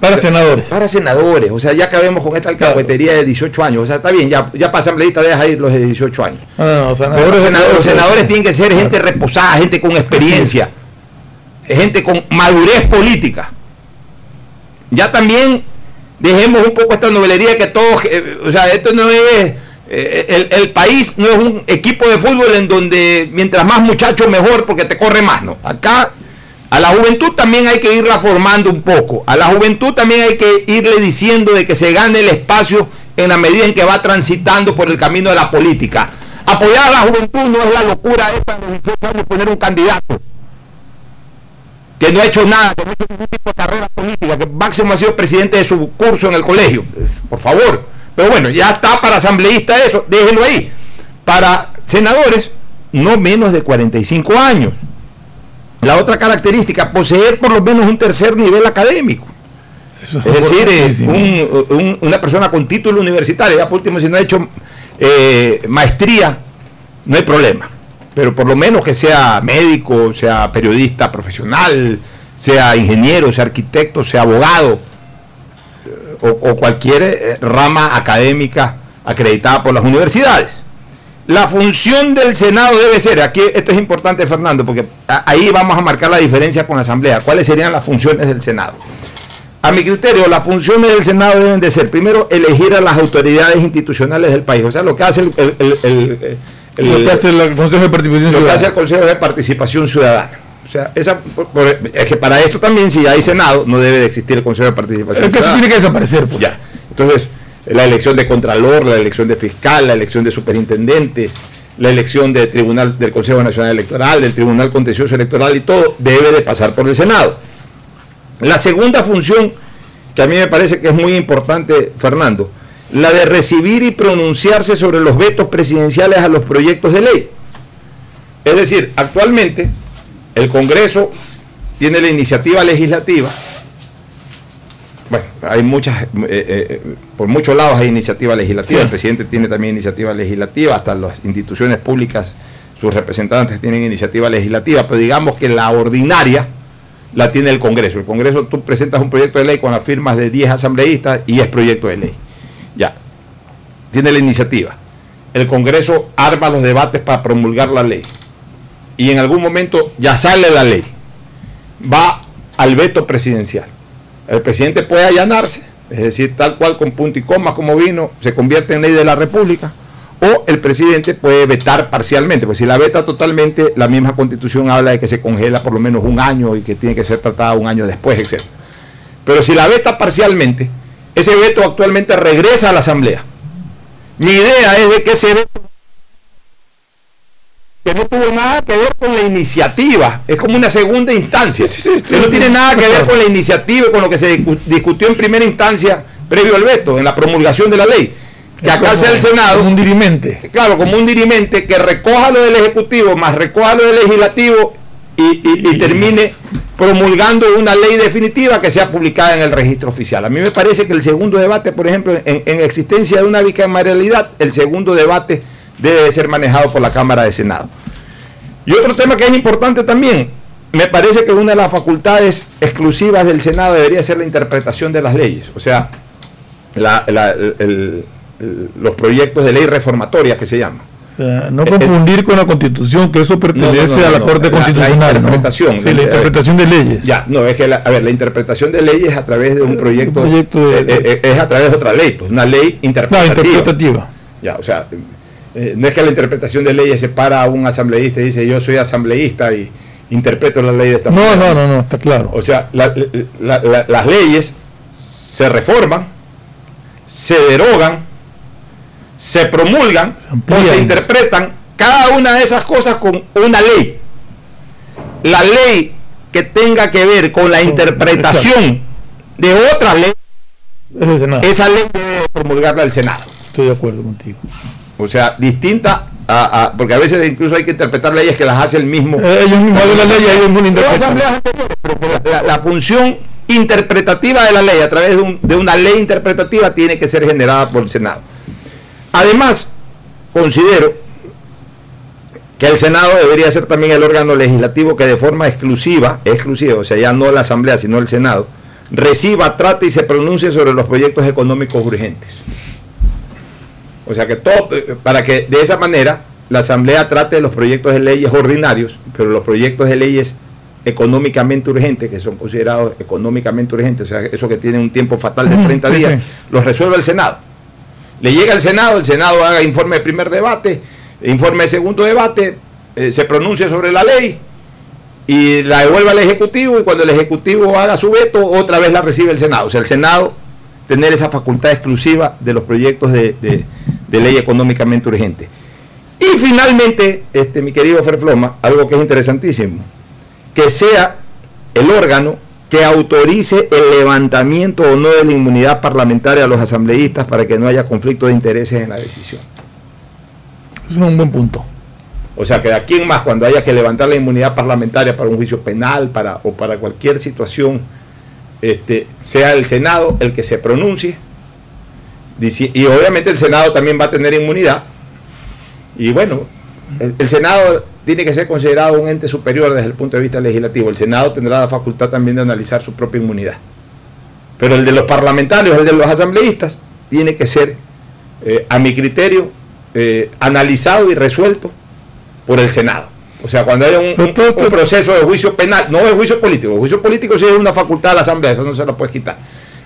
Para senadores. Para senadores, o sea, ya acabemos con esta alcahuetería de 18 años. O sea, está bien, ya, ya para asambleísta deja ir los de 18 años. No, no, no, Pero senadores, los, senadores, los senadores tienen que ser gente reposada, gente con experiencia, gente con madurez política. Ya también dejemos un poco esta novelería que todos, eh, o sea, esto no es, el, el país no es un equipo de fútbol en donde mientras más muchachos mejor porque te corre más, ¿no? Acá a la juventud también hay que irla formando un poco, a la juventud también hay que irle diciendo de que se gane el espacio en la medida en que va transitando por el camino de la política. Apoyar a la juventud no es la locura esta de los 18 años poner un candidato que no ha hecho nada, que no ha hecho ningún carrera política, que máximo ha sido presidente de su curso en el colegio. Por favor. Pero bueno, ya está para asambleísta eso, déjenlo ahí. Para senadores, no menos de 45 años. La otra característica, poseer por lo menos un tercer nivel académico. Eso Es decir, eh, un- un- una persona con título universitario, ya por último, si no ha hecho eh, maestría, no hay problema. Pero por lo menos que sea médico, sea periodista profesional, sea ingeniero, sea arquitecto, sea abogado, eh, o, o cualquier eh, rama académica acreditada por las universidades. La función del Senado debe ser, aquí esto es importante Fernando, porque a- ahí vamos a marcar la diferencia con la Asamblea. ¿Cuáles serían las funciones del Senado? A mi criterio, las funciones del Senado deben de ser, primero, elegir a las autoridades institucionales del país. O sea, lo que hace el, el- el- el- el- Lo que hace el Consejo de Participación lo que hace el Consejo de Participación Ciudadana. O sea, esa, es que para esto también, si hay Senado, no debe de existir el Consejo de Participación Es que eso tiene que desaparecer. pues. Ya. Entonces, la elección de Contralor, la elección de Fiscal, la elección de Superintendentes, la elección del Tribunal del Consejo Nacional Electoral, del Tribunal Contencioso Electoral y todo debe de pasar por el Senado. La segunda función, que a mí me parece que es muy importante, Fernando, la de recibir y pronunciarse sobre los vetos presidenciales a los proyectos de ley. Es decir, actualmente El Congreso tiene la iniciativa legislativa. Bueno, hay muchas, eh, eh, por muchos lados hay iniciativa legislativa. Sí. El presidente tiene también iniciativa legislativa, hasta las instituciones públicas, sus representantes tienen iniciativa legislativa, pero digamos que la ordinaria la tiene el Congreso. El Congreso tú presentas un proyecto de ley con las firmas de 10 asambleístas y es proyecto de ley. Ya, tiene la iniciativa. El Congreso arma los debates para promulgar la ley. Y en algún momento ya sale la ley. Va al veto presidencial. El presidente puede allanarse, es decir, tal cual con punto y coma como vino, se convierte en ley de la República. O el presidente puede vetar parcialmente, pues si la veta totalmente, la misma constitución habla de que se congela por lo menos un año y que tiene que ser tratada un año después, etc. Pero si la veta parcialmente, ese veto actualmente regresa a la Asamblea. Mi idea es de que ese veto que no tuvo nada que ver con la iniciativa, es como una segunda instancia, que no tiene nada que ver con la iniciativa con lo que se discu- discutió en primera instancia previo al veto, en la promulgación de la ley. Que acá sea el Senado, como un dirimente. claro, como un dirimente que recoja lo del Ejecutivo, más recoja lo del Legislativo y, y- y termine promulgando una ley definitiva que sea publicada en el registro oficial. A mí me parece que el segundo debate, por ejemplo, en, en existencia de una bicameralidad, el segundo debate debe de ser manejado por la Cámara de Senado. Y otro tema que es importante también, me parece que una de las facultades exclusivas del Senado debería ser la interpretación de las leyes, o sea, la- la- el- el- el- los proyectos de ley reformatoria que se llaman. No confundir con la constitución, que eso pertenece No, no, no, a la no, Corte la- la Constitucional. ¿no? interpretación, Sí, la la- interpretación de leyes. Ya, no, es que, la, a ver, la interpretación de leyes a través de un proyecto, proyecto de- eh, eh, es a través de otra ley, pues una ley No, interpretativa. interpretativa. Ya, o sea, eh, no es que la interpretación de leyes se para a un asambleísta y dice yo soy asambleísta y interpreto la ley de esta No, manera. no, no, no, está claro. O sea, la- la- la- las leyes se reforman, se derogan, se promulgan o se interpretan cada una de esas cosas con una ley. La ley que tenga que ver con la interpretación de otra ley, esa ley debe promulgarla el Senado. Estoy de acuerdo contigo. O sea, distinta a, a- porque a veces incluso hay que interpretar leyes que las hace el mismo. Eh, ellos mismos hacen la ley y ellos mismos la Pero interpretan. asambleas anteriores, pero que la, la función interpretativa de la ley a través de, un- de una ley interpretativa tiene que ser generada por el Senado. Además, considero que el Senado debería ser también el órgano legislativo que de forma exclusiva, exclusiva, o sea, ya no la Asamblea, sino el Senado, reciba, trate y se pronuncie sobre los proyectos económicos urgentes. O sea que todo, para que de esa manera la Asamblea trate los proyectos de leyes ordinarios, pero los proyectos de leyes económicamente urgentes, que son considerados económicamente urgentes, o sea, eso que tiene un tiempo fatal de Ujú, 30 sí, días, los resuelve el Senado. Le llega al Senado, el Senado haga informe de primer debate, informe de segundo debate, eh, se pronuncia sobre la ley y la devuelve al Ejecutivo y cuando el Ejecutivo haga su veto, otra vez la recibe el Senado. O sea, el Senado tener esa facultad exclusiva de los proyectos de, de- de ley económicamente urgente. Y finalmente, este, mi querido Ferfloma, algo que es interesantísimo, que sea el órgano que autorice el levantamiento o no de la inmunidad parlamentaria a los asambleístas para que no haya conflicto de intereses en la decisión. Es un buen punto. O sea, que de aquí en más, cuando haya que levantar la inmunidad parlamentaria para un juicio penal para, o para cualquier situación, este, sea el Senado el que se pronuncie. Y obviamente el Senado también va a tener inmunidad. Y bueno, el, el Senado tiene que ser considerado un ente superior desde el punto de vista legislativo. El Senado tendrá la facultad también de analizar su propia inmunidad. Pero el de los parlamentarios, el de los asambleístas, tiene que ser, eh, a mi criterio, eh, analizado y resuelto por el Senado. O sea, cuando haya un, un- un proceso de juicio penal, no de juicio político, el juicio político sí es una facultad de la Asamblea, eso no se lo puedes quitar.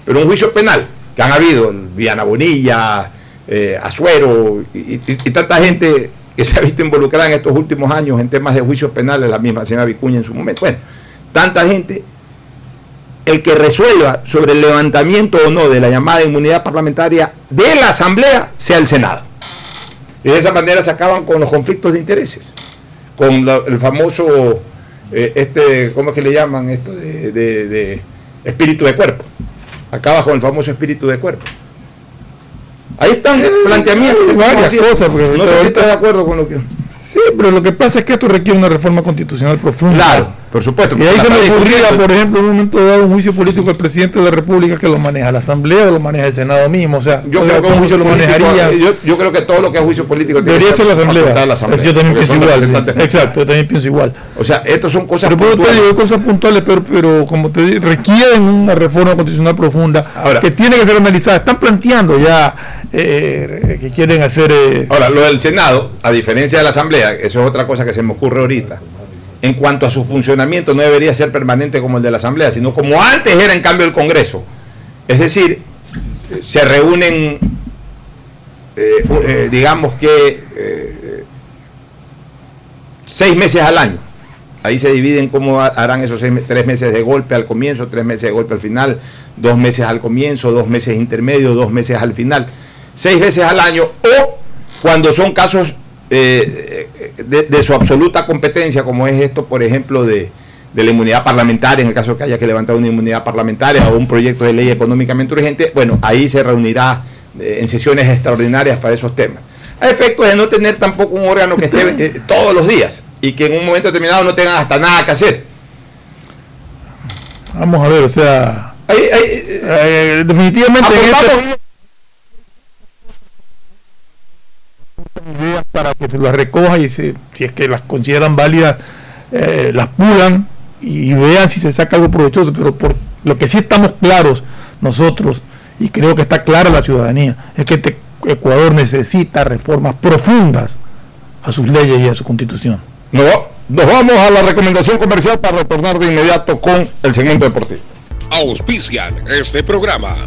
Pero un juicio penal, que han habido, Viana Bonilla, eh, Azuero y, y- y tanta gente que se ha visto involucrada en estos últimos años en temas de juicios penales, la misma señora Vicuña en su momento. Bueno, tanta gente, el que resuelva sobre el levantamiento o no de la llamada inmunidad parlamentaria de la Asamblea sea el Senado. Y de esa manera se acaban con los conflictos de intereses, con la- el famoso, eh, este, ¿cómo es que le llaman esto? De, de- de espíritu de cuerpo. Acabas con el famoso espíritu de cuerpo. Ahí están planteamientos. hay varias cosas, porque no sé si estás de acuerdo con lo que... Sí, pero lo que pasa es que esto requiere una reforma constitucional profunda. Claro, por supuesto. Y ahí se me ocurría, por ejemplo, en un momento dado un juicio político del presidente de la República que lo maneja la Asamblea o lo maneja el Senado mismo. O sea, Yo creo que un juicio lo político, manejaría. yo, yo creo que todo lo que es juicio político tiene Debería que ser la Asamblea. la Asamblea, yo también porque pienso son igual. sí. representantes Exacto, yo también pienso igual. O sea, estos son cosas Pero eso te puntuales. digo, cosas puntuales, pero, pero como te digo, requieren una reforma constitucional profunda Ahora- que tiene que ser analizada. Están planteando ya eh, que quieren hacer. eh, Ahora, lo del Senado, a diferencia de la Asamblea, eso es otra cosa que se me ocurre ahorita. En cuanto a su funcionamiento, no debería ser permanente como el de la Asamblea, sino como antes era en cambio el Congreso. Es decir, se reúnen, eh, digamos que, seis meses al año. Ahí se dividen cómo ha- harán esos seis tres meses de golpe al comienzo, tres meses de golpe al final, dos meses al comienzo, dos meses intermedios, dos meses al final. Seis veces al año o cuando son casos eh, eh, de, de su absoluta competencia, como es esto, por ejemplo, de, de la inmunidad parlamentaria, en el caso que haya que levantar una inmunidad parlamentaria o un proyecto de ley económicamente urgente, bueno, ahí se reunirá eh, en sesiones extraordinarias para esos temas. A efectos de no tener tampoco un órgano que esté eh, todos los días y que en un momento determinado no tengan hasta nada que hacer. vamos a ver, o sea. Ahí- ahí, definitivamente en este- Aportamos- ideas para que se las recoja y se- si es que las consideran válidas, eh, las pulan y, vean si se saca algo provechoso. Pero por lo que sí estamos claros nosotros, y creo que está clara la ciudadanía, es que este Ecuador necesita reformas profundas a sus leyes y a su constitución. No, nos vamos a la recomendación comercial para retornar de inmediato con el segmento deportivo. Auspician este programa.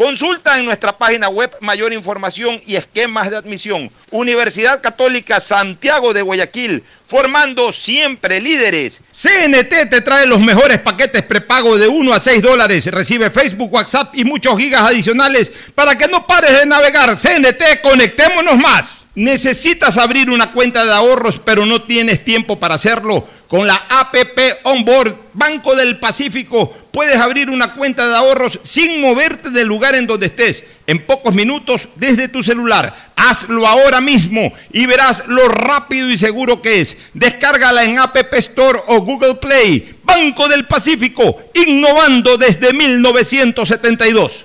Consulta en nuestra página web mayor información y esquemas de admisión. Universidad Católica Santiago de Guayaquil, formando siempre líderes. CNT te trae los mejores paquetes prepago de 1 a 6 dólares. Recibe Facebook, WhatsApp y muchos gigas adicionales para que no pares de navegar. CNT, conectémonos más. Necesitas abrir una cuenta de ahorros, pero no tienes tiempo para hacerlo. Con la APP Onboard Banco del Pacífico puedes abrir una cuenta de ahorros sin moverte del lugar en donde estés, en pocos minutos desde tu celular. Hazlo ahora mismo y verás lo rápido y seguro que es. Descárgala en App Store o Google Play. Banco del Pacífico, innovando desde 1972.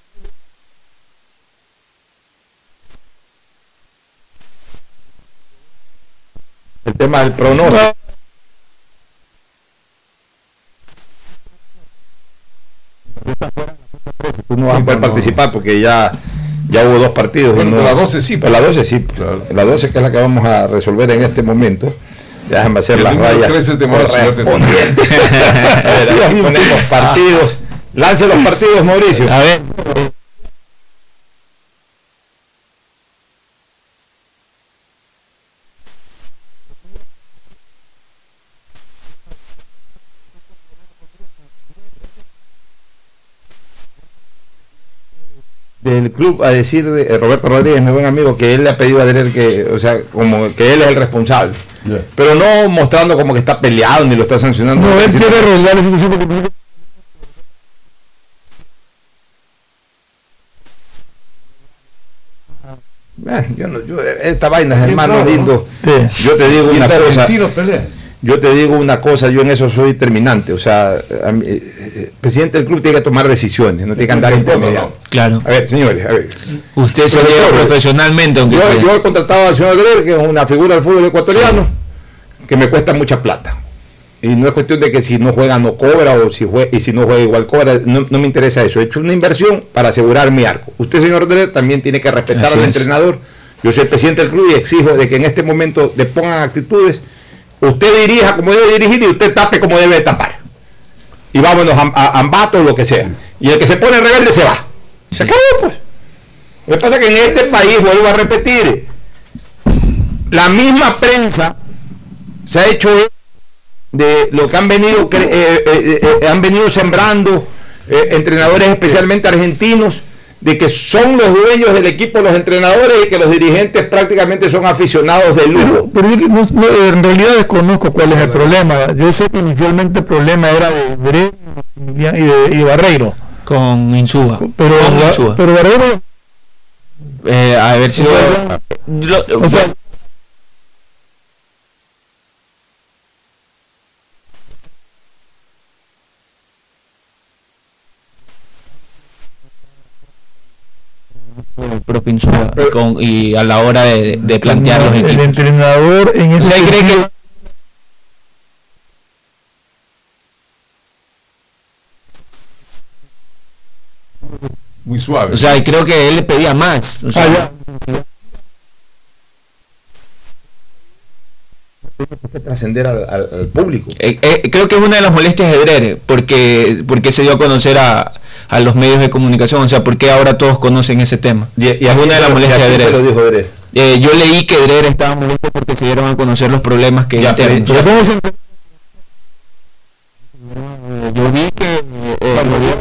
El tema del pronóstico. No vas a poder participar porque ya, ya hubo dos partidos. Bueno, no- la 12 sí, Pero la 12 sí. La 12 que es la que vamos a resolver en este momento. Déjame hacer El las rayas. 13 es de mala suerte. correspondientes. A ver, aquí ponemos partidos. Lance los partidos, Mauricio. A ver. Del club a decir, eh, Roberto Rodríguez, mi buen amigo, que él le ha pedido a Dreher que, o sea, como que él es el responsable. Pero no mostrando como que está peleado ni lo está sancionando. No, él quiere arreglar la situación porque Eh, yo no- yo- esta vaina, hermano claro. lindo. Sí. Yo te digo una cosa. Yo te digo una cosa, yo en eso soy terminante. O sea, mí, eh, eh, el presidente del club tiene que tomar decisiones, no tiene que andar intermediando. Claro. A ver, señores, a ver. Usted se lleva profesionalmente, aunque Yo, sea. yo he contratado al señor Dreher, que es una figura del fútbol ecuatoriano, que me cuesta mucha plata. Y no es cuestión de que si no juega no cobra o si juega, y si no juega igual cobra, no, no me interesa eso. He hecho una inversión para asegurar mi arco. Usted, señor Dreher, también tiene que respetar Así al es. entrenador. Yo soy el presidente del club y exijo de que en este momento le pongan actitudes. Usted dirija como debe dirigir y usted tape como debe tapar. Y vámonos a, a, a ambato o lo que sea. Y el que se pone rebelde se va. Se acabó, pues. Lo que pasa es que en este país, vuelvo a repetir, la misma prensa se ha hecho de lo que han venido cre- eh, eh, eh, han venido sembrando eh, entrenadores especialmente argentinos de que son los dueños del equipo los entrenadores y que los dirigentes prácticamente son aficionados de lujo. Pero yo que no- no, en realidad desconozco cuál es el problema. Yo sé que inicialmente el problema era de Bre y de, y de Barreiro. Con Insúa. Pero, Con Ba- Insúa. pero Barreiro, Eh, a ver si... lo- o sea, el propio Insúa, con- y a la hora de, de plantear los el equipos. entrenador en ese sea, ¿cree sentido- que Muy suave. O sea, y creo que él le pedía más. O sea, Ah, que trascender al, al- al público. eh, eh, creo que es una de las molestias de Drere, porque, porque se dio a conocer a, a los medios de comunicación, o sea, porque ahora todos conocen ese tema. Y, y es una de las molestias de lo dijo. Eh, yo leí que Drere estaba molesto porque se dieron a conocer los problemas que Ya, pero- ese- yo vi que eh,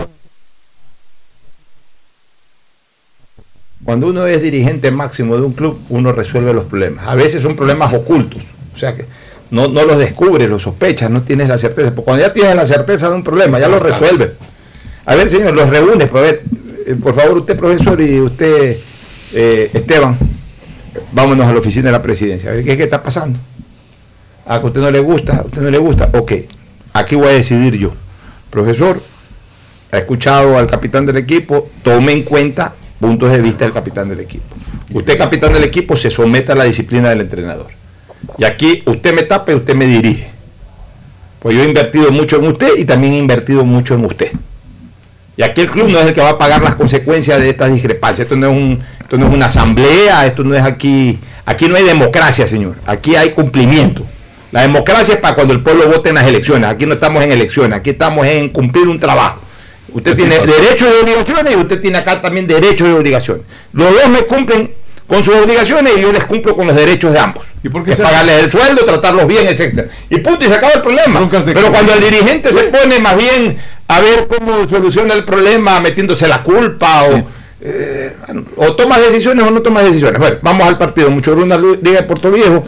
Cuando uno es dirigente máximo de un club, uno resuelve los problemas. A veces son problemas ocultos, o sea que no, no los descubres, los sospechas, no tienes la certeza. Porque cuando ya tienes la certeza de un problema, ya lo resuelves. A ver, señor, los reúnes, pues, a ver, eh, por favor, usted, profesor, y usted, eh, Esteban, vámonos a la oficina de la presidencia. A ver, ¿qué, qué está pasando? A que usted no le gusta, a usted no le gusta. Ok, aquí voy a decidir yo. Profesor, ha escuchado al capitán del equipo, tome en cuenta puntos de vista del capitán del equipo. Usted, capitán del equipo, se somete a la disciplina del entrenador. Y aquí usted me tapa y usted me dirige. Pues yo he invertido mucho en usted y también he invertido mucho en usted. Y aquí el club no es el que va a pagar las consecuencias de estas discrepancias. Esto no es, un, esto no es una asamblea, esto no es aquí. Aquí no hay democracia, señor. Aquí hay cumplimiento. La democracia es para cuando el pueblo vote en las elecciones. Aquí no estamos en elecciones, aquí estamos en cumplir un trabajo. Usted tiene pasa. derechos y obligaciones y usted tiene acá también derechos y obligaciones. Los dos me cumplen con sus obligaciones y yo les cumplo con los derechos de ambos. ¿Y por qué Es se hace? pagarles el sueldo, tratarlos bien, etcétera. Y punto, y se acaba el problema. Pero cuando el dirigente se pone más bien a ver cómo soluciona el problema metiéndose la culpa o, eh, o tomas decisiones o no tomas decisiones. Bueno, vamos al partido. Mucho Runa Liga de Puerto Viejo.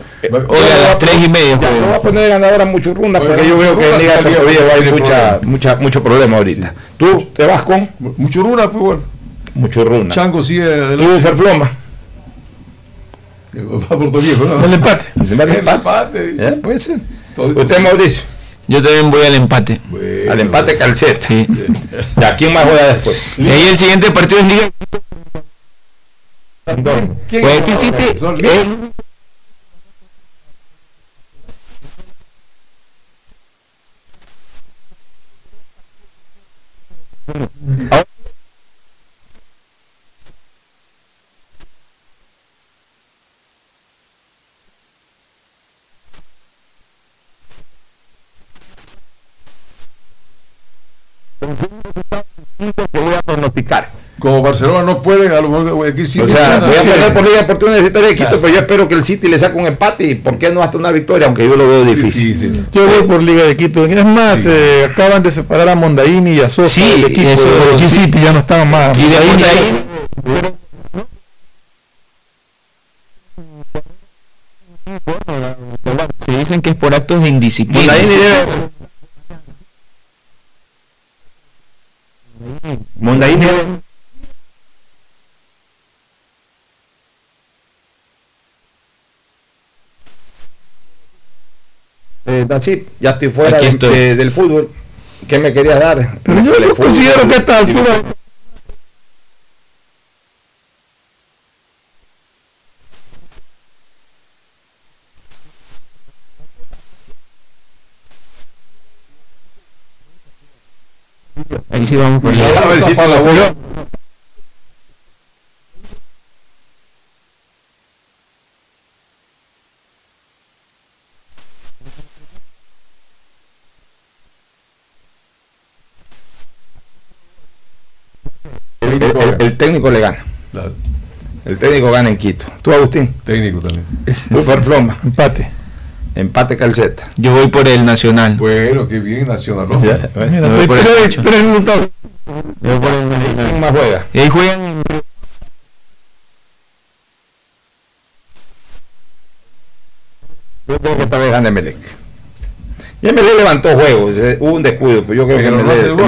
Hoy a las tres y media. Ya, no voy a poner ganadora mucho Runa Oiga, porque yo veo que en Liga de Puerto Viejo hay mucha, mucha, mucho problema ahorita. Tú te vas con Mucho runa, pues bueno. mucho Runa. Chango sigue de Tú, Ferfloma. Va a Puerto Viejo, ¿no? el empate. El empate. Empate. ¿Eh? Puede ser. Todo- Usted, Mauricio. Yo también voy al empate. Bueno. Al empate calceta. Sí. ¿Ya quién más juega después? Y ahí el siguiente partido es Liga. ¿Quién Pues ganó, el City Como Barcelona no puede, a lo mejor Guayaquil City O sea, voy a perder por Liga Deportiva Universitaria de Quito, pero yo espero que el City le saque un empate y por qué no hasta una victoria, aunque yo lo veo difícil. Yo voy por Liga de Quito. Es más, eh, acaban de separar a Mondaini y a Sosa Sí, del equipo. eso, de Guayaquil sí. City ya no estaban más. Y de Mondaini- Mondaini- Se dicen que es por actos de indisciplina. Mondaini debe. Eh, Nachip, ya estoy fuera Aquí de- estoy. de- del fútbol. ¿Qué me querías dar? Pero yo no considero que a esta altura Ahí sí vamos por A ver si te la voy a- El, el- el técnico le gana. Claro. El técnico gana en Quito. ¿Tú, Agustín? Técnico también. ¿Tú, Perfloma? empate. Empate calceta. Yo voy por el Nacional. Bueno, qué bien, Nacional. ¿no? Ya, bueno. Voy por el tres, tres resultados. Yo voy por el Nacional. ¿Quién más juega? Y ahí juegan Yo creo que esta vez gana Emelec. Y Emelec levantó juegos, eh, hubo un descuido, pero yo creo que Pero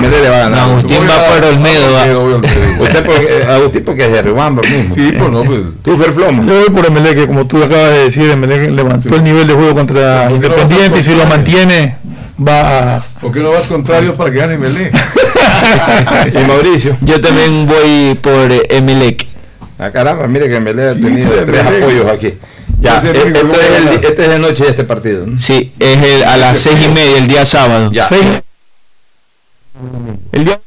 no le va a ganar. No, Agustín va por Olmedo. Usted porque, Agustín porque es de Riobamba mismo. Sí, pues no, pues. Tú, Ferfloma. Yo voy por Emelec, que como tú acabas de decir, Emelec levantó el nivel de juego contra ¿Por qué no vas a Independiente y si lo mantiene va a... ¿Por qué no vas contrario para que gane Melé? y Mauricio. Yo también voy por Emelec. Ah, caramba, mire que Emelec ha Sí, tenido se tres Emelec. apoyos aquí. Ya, Ese es eh, el único esto que es, va a el, ganar. este es de noche de este partido. Sí, es el, a las seis y media, el día sábado. Ya. Seis- El día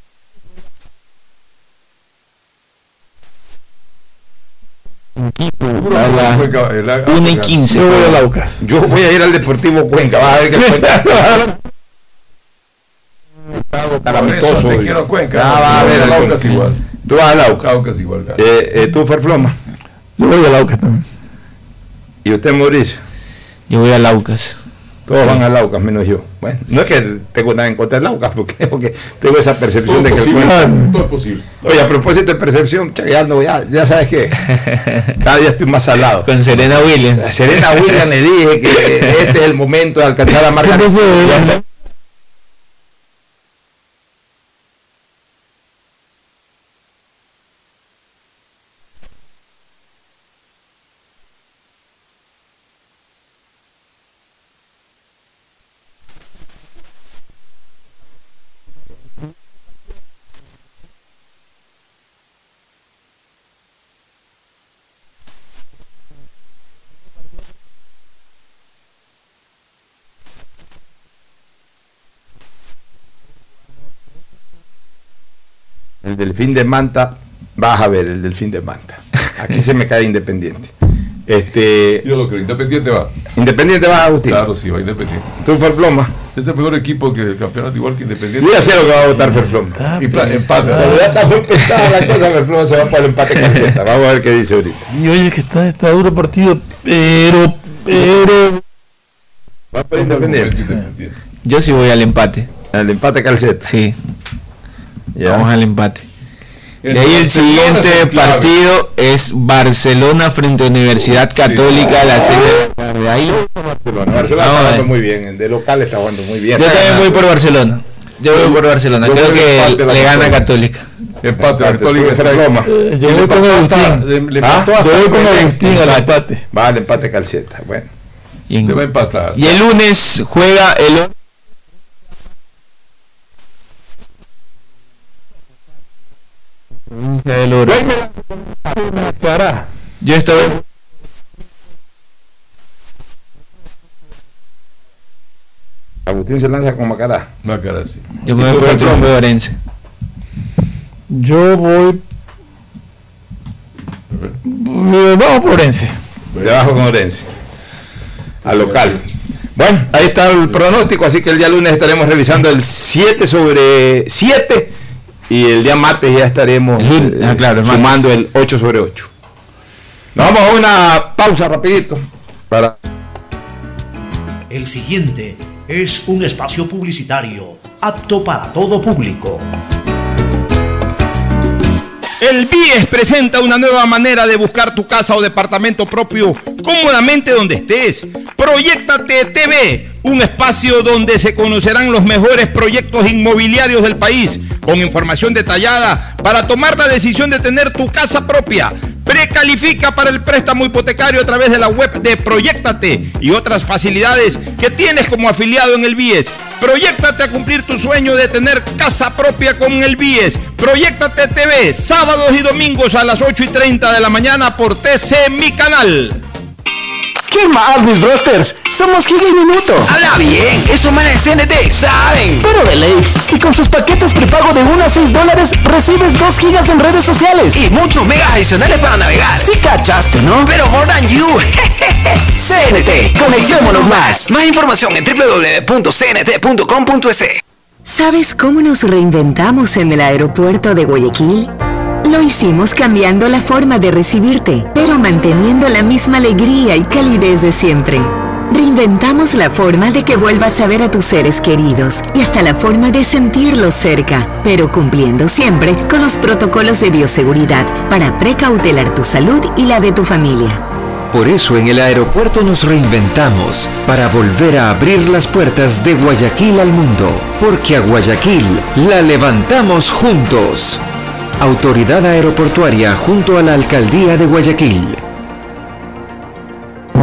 a el- ah, 1 y Cuenca. 15. Yo voy a Laucas. Yo voy a ir al Deportivo Cuenca, vas a ver que te quiero Cuenca. Ah, va a ver el Laucas Cuenca. igual. Tú vas a Lauca. Caucas igual. Eh, eh, tú, Ferfloma. Yo voy a Laucas también. Y usted, Mauricio. Yo voy a Laucas. Todos van a Laucas, menos yo. Bueno, no es que tengo nada en contra de Laucas, porque, porque tengo esa percepción Todo de que el Todo es posible. Oye, a propósito de percepción, ya, no, ya, ya sabes que cada día estoy más salado. Con Serena Williams. A Serena Williams le dije que este es el momento de alcanzar la marca. El delfín de Manta, vas a ver el delfín de Manta. Aquí se me cae Independiente. Este, Yo lo creo. Independiente va. Independiente va, Agustín. Claro, sí, va Independiente. Tú, Ferfloma. Es el mejor equipo que el campeonato, igual que Independiente. Yo ya sé lo que va a votar Ferfloma. Y pla- empate. Cuando ya está muy pesada la cosa, Ferfloma se va para el empate con Z. Vamos a ver qué dice ahorita. Y oye, que está, está duro partido, pero, pero... Va para Independiente. Independiente. Yo sí voy al empate. El empate calceta. Sí, Ya. vamos al empate. El De ahí el Barcelona siguiente es el partido es Barcelona frente a Universidad Católica a las 6 de la tarde. Ahí Barcelona. Barcelona está jugando muy bien. De local está jugando muy bien. yo también voy por Barcelona. Yo voy por Barcelona. yo Creo que le gana Católica. Católica. Empate, Católica eh, Sí, yo le voy con Agustín. le- ¿Ah? empató Yo hasta voy con. Agustín al empate. Va al empate calceta. Bueno. Y, en- y el lunes juega el Del Oro. Yo estoy Agustín se lanza con Macará. Macará, sí. yo me ¿Y voy por el triunfo de Orense. Yo voy... Vamos por Orense. Debajo con Orense. Al local. Bueno, ahí está el pronóstico, así que el día lunes estaremos revisando el 7 sobre 7 y el día martes ya estaremos El eh, ah, claro, el sumando el 8 sobre 8. Nos vamos a una pausa rapidito para El siguiente es un espacio publicitario apto para todo público. El BIES presenta una nueva manera de buscar tu casa o departamento propio cómodamente donde estés. Proyectate TV, un espacio donde se conocerán los mejores proyectos inmobiliarios del país, con información detallada para tomar la decisión de tener tu casa propia. Precalifica para el préstamo hipotecario a través de la web de Proyectate y otras facilidades que tienes como afiliado en el BIES. Proyectate a cumplir tu sueño de tener casa propia con el BIES. Proyectate TV, sábados y domingos a las 8 y 30 de la mañana por TC Mi Canal. ¿Qué más, mis brosters? Somos Giga y Minuto. Habla bien, esos manes de CNT saben. Pero de ley. Y con sus paquetes prepago de 1 a 6 dólares, recibes 2 gigas en redes sociales. Y muchos megas adicionales para navegar. Sí cachaste, ¿no? Pero more than you. CNT, conectémonos más. Más información en www.cnt.com.es. ¿Sabes cómo nos reinventamos en el aeropuerto de Guayaquil? Lo hicimos cambiando la forma de recibirte, pero manteniendo la misma alegría y calidez de siempre. Reinventamos la forma de que vuelvas a ver a tus seres queridos y hasta la forma de sentirlos cerca, pero cumpliendo siempre con los protocolos de bioseguridad para precautelar tu salud y la de tu familia. Por eso en el aeropuerto nos reinventamos para volver a abrir las puertas de Guayaquil al mundo, porque a Guayaquil la levantamos juntos. Autoridad Aeroportuaria junto a la Alcaldía de Guayaquil.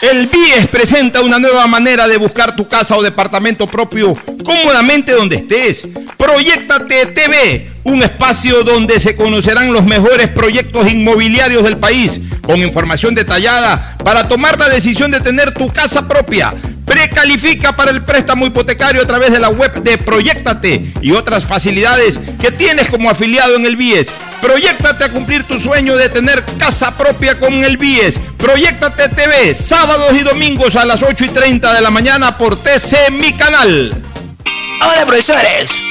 El BIES presenta una nueva manera de buscar tu casa o departamento propio cómodamente donde estés. Proyectate TV, un espacio donde se conocerán los mejores proyectos inmobiliarios del país, con información detallada para tomar la decisión de tener tu casa propia. Precalifica para el préstamo hipotecario a través de la web de Proyectate y otras facilidades que tienes como afiliado en el BIES. Proyectate a cumplir tu sueño de tener casa propia con el BIES. Proyectate TV, sábados y domingos a las 8 y 30 de la mañana por TC Mi Canal. Hola profesores,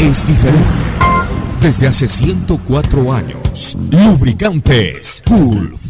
es diferente. Desde hace 104 años, Lubricantes Gulf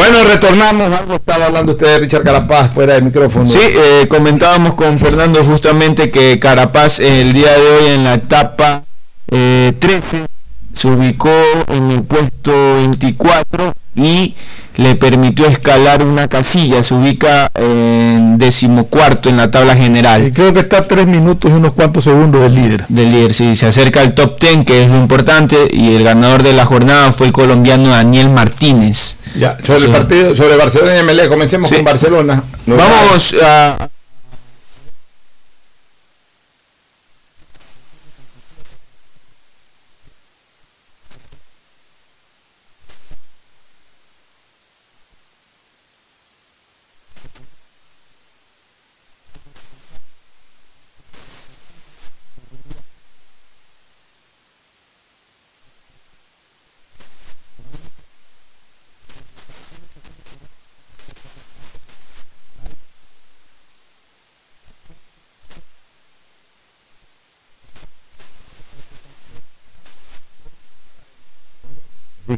Bueno, retornamos. Algo estaba hablando usted de Richard Carapaz fuera del micrófono. Sí, eh, comentábamos con Fernando justamente que Carapaz el día de hoy en la etapa eh, 13 se ubicó en el puesto 24 y le permitió escalar una casilla, se ubica en decimocuarto en la tabla general. Y creo que está a tres minutos y unos cuantos segundos del líder. Del líder, sí, se acerca al top 10, que es lo importante, y el ganador de la jornada fue el colombiano Daniel Martínez. Ya, sobre Sí. el partido, sobre Barcelona y MLE, comencemos Sí. con Barcelona. Vamos a...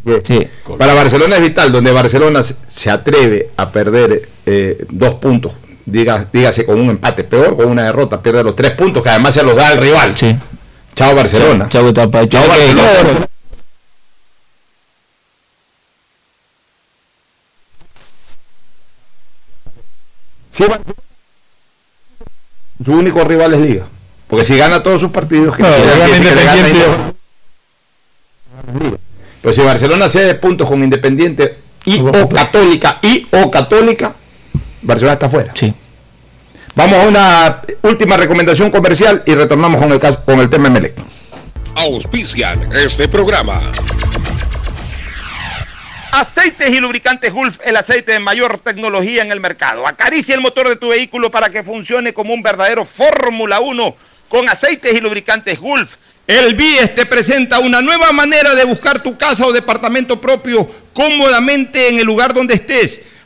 Que Para Barcelona es vital, donde Barcelona se- atreve a perder eh, dos puntos, diga, dígase con un empate, peor con una derrota, pierde los tres puntos que además se los da al rival. Chao Barcelona. Chao, etapa. Chao Ok, Barcelona. Sí, su único rival es Liga. Porque si gana todos sus partidos, que No, gana decir que le gana Pero si Barcelona cede puntos con Independiente y o Católica y o Católica, Barcelona está fuera. Sí. Vamos a una última recomendación comercial y retornamos con el caso, con el tema Emelec. Auspician este programa. Aceites y lubricantes Gulf, el aceite de mayor tecnología en el mercado. Acaricia el motor de tu vehículo para que funcione como un verdadero Fórmula 1 con aceites y lubricantes Gulf. El BIES te presenta una nueva manera de buscar tu casa o departamento propio cómodamente en el lugar donde estés.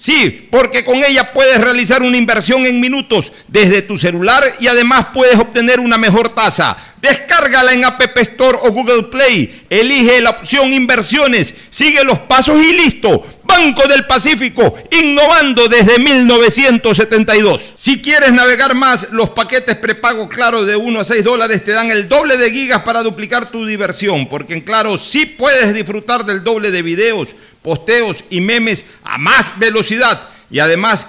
Sí, porque con ella puedes realizar una inversión en minutos desde tu celular y además puedes obtener una mejor tasa. Descárgala en App Store o Google Play. Elige la opción inversiones, sigue los pasos y listo. Banco del Pacífico, innovando desde 1972. Si quieres navegar más, los paquetes prepago Claro de 1 a 6 dólares te dan el doble de gigas para duplicar tu diversión, porque en Claro sí puedes disfrutar del doble de videos, posteos y memes a más velocidad. Y además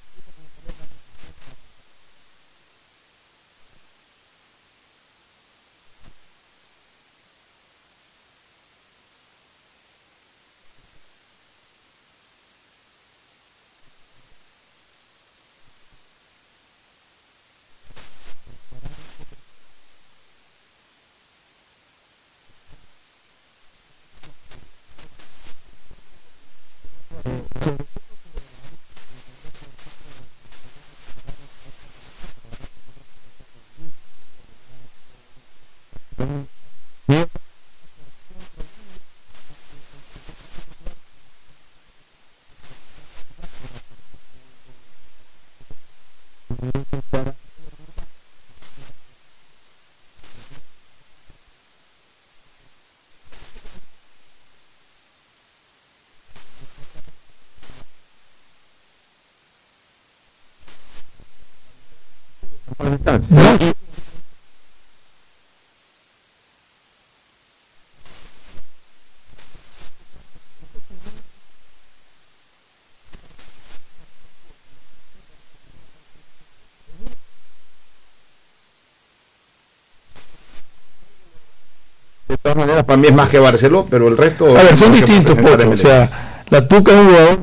De todas maneras, para mí es más que Barceló, pero el resto. A ver, son no distintos, Pocho. O sea, la Tuca es un jugador.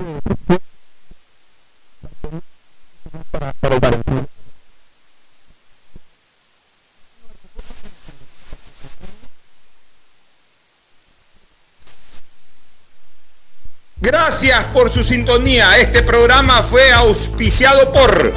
Gracias por su sintonía. Este programa fue auspiciado por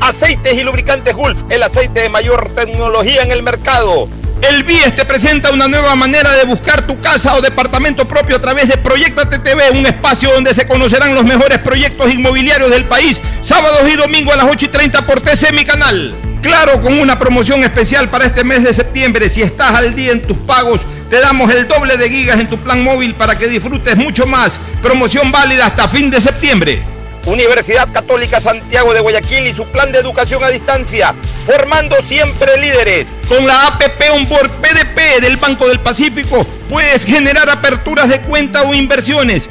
Aceites y lubricantes Gulf, el aceite de mayor tecnología en el mercado. El BIES te presenta una nueva manera de buscar tu casa o departamento propio a través de Proyectate TV, un espacio donde se conocerán los mejores proyectos inmobiliarios del país, sábados y domingo a las 8 y 30 por TC Mi Canal. Claro, con una promoción especial para este mes de septiembre. Si estás al día en tus pagos, te damos el doble de gigas en tu plan móvil para que disfrutes mucho más. Promoción válida hasta fin de septiembre. Universidad Católica Santiago de Guayaquil y su plan de educación a distancia, formando siempre líderes. Con la APP Onboard PDP del Banco del Pacífico, puedes generar aperturas de cuenta o inversiones.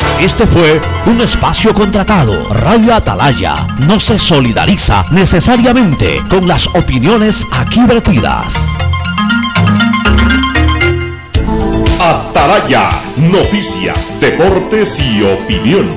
Este fue un espacio contratado. Radio Atalaya no se solidariza necesariamente con las opiniones aquí vertidas. Atalaya, noticias, deportes y opinión.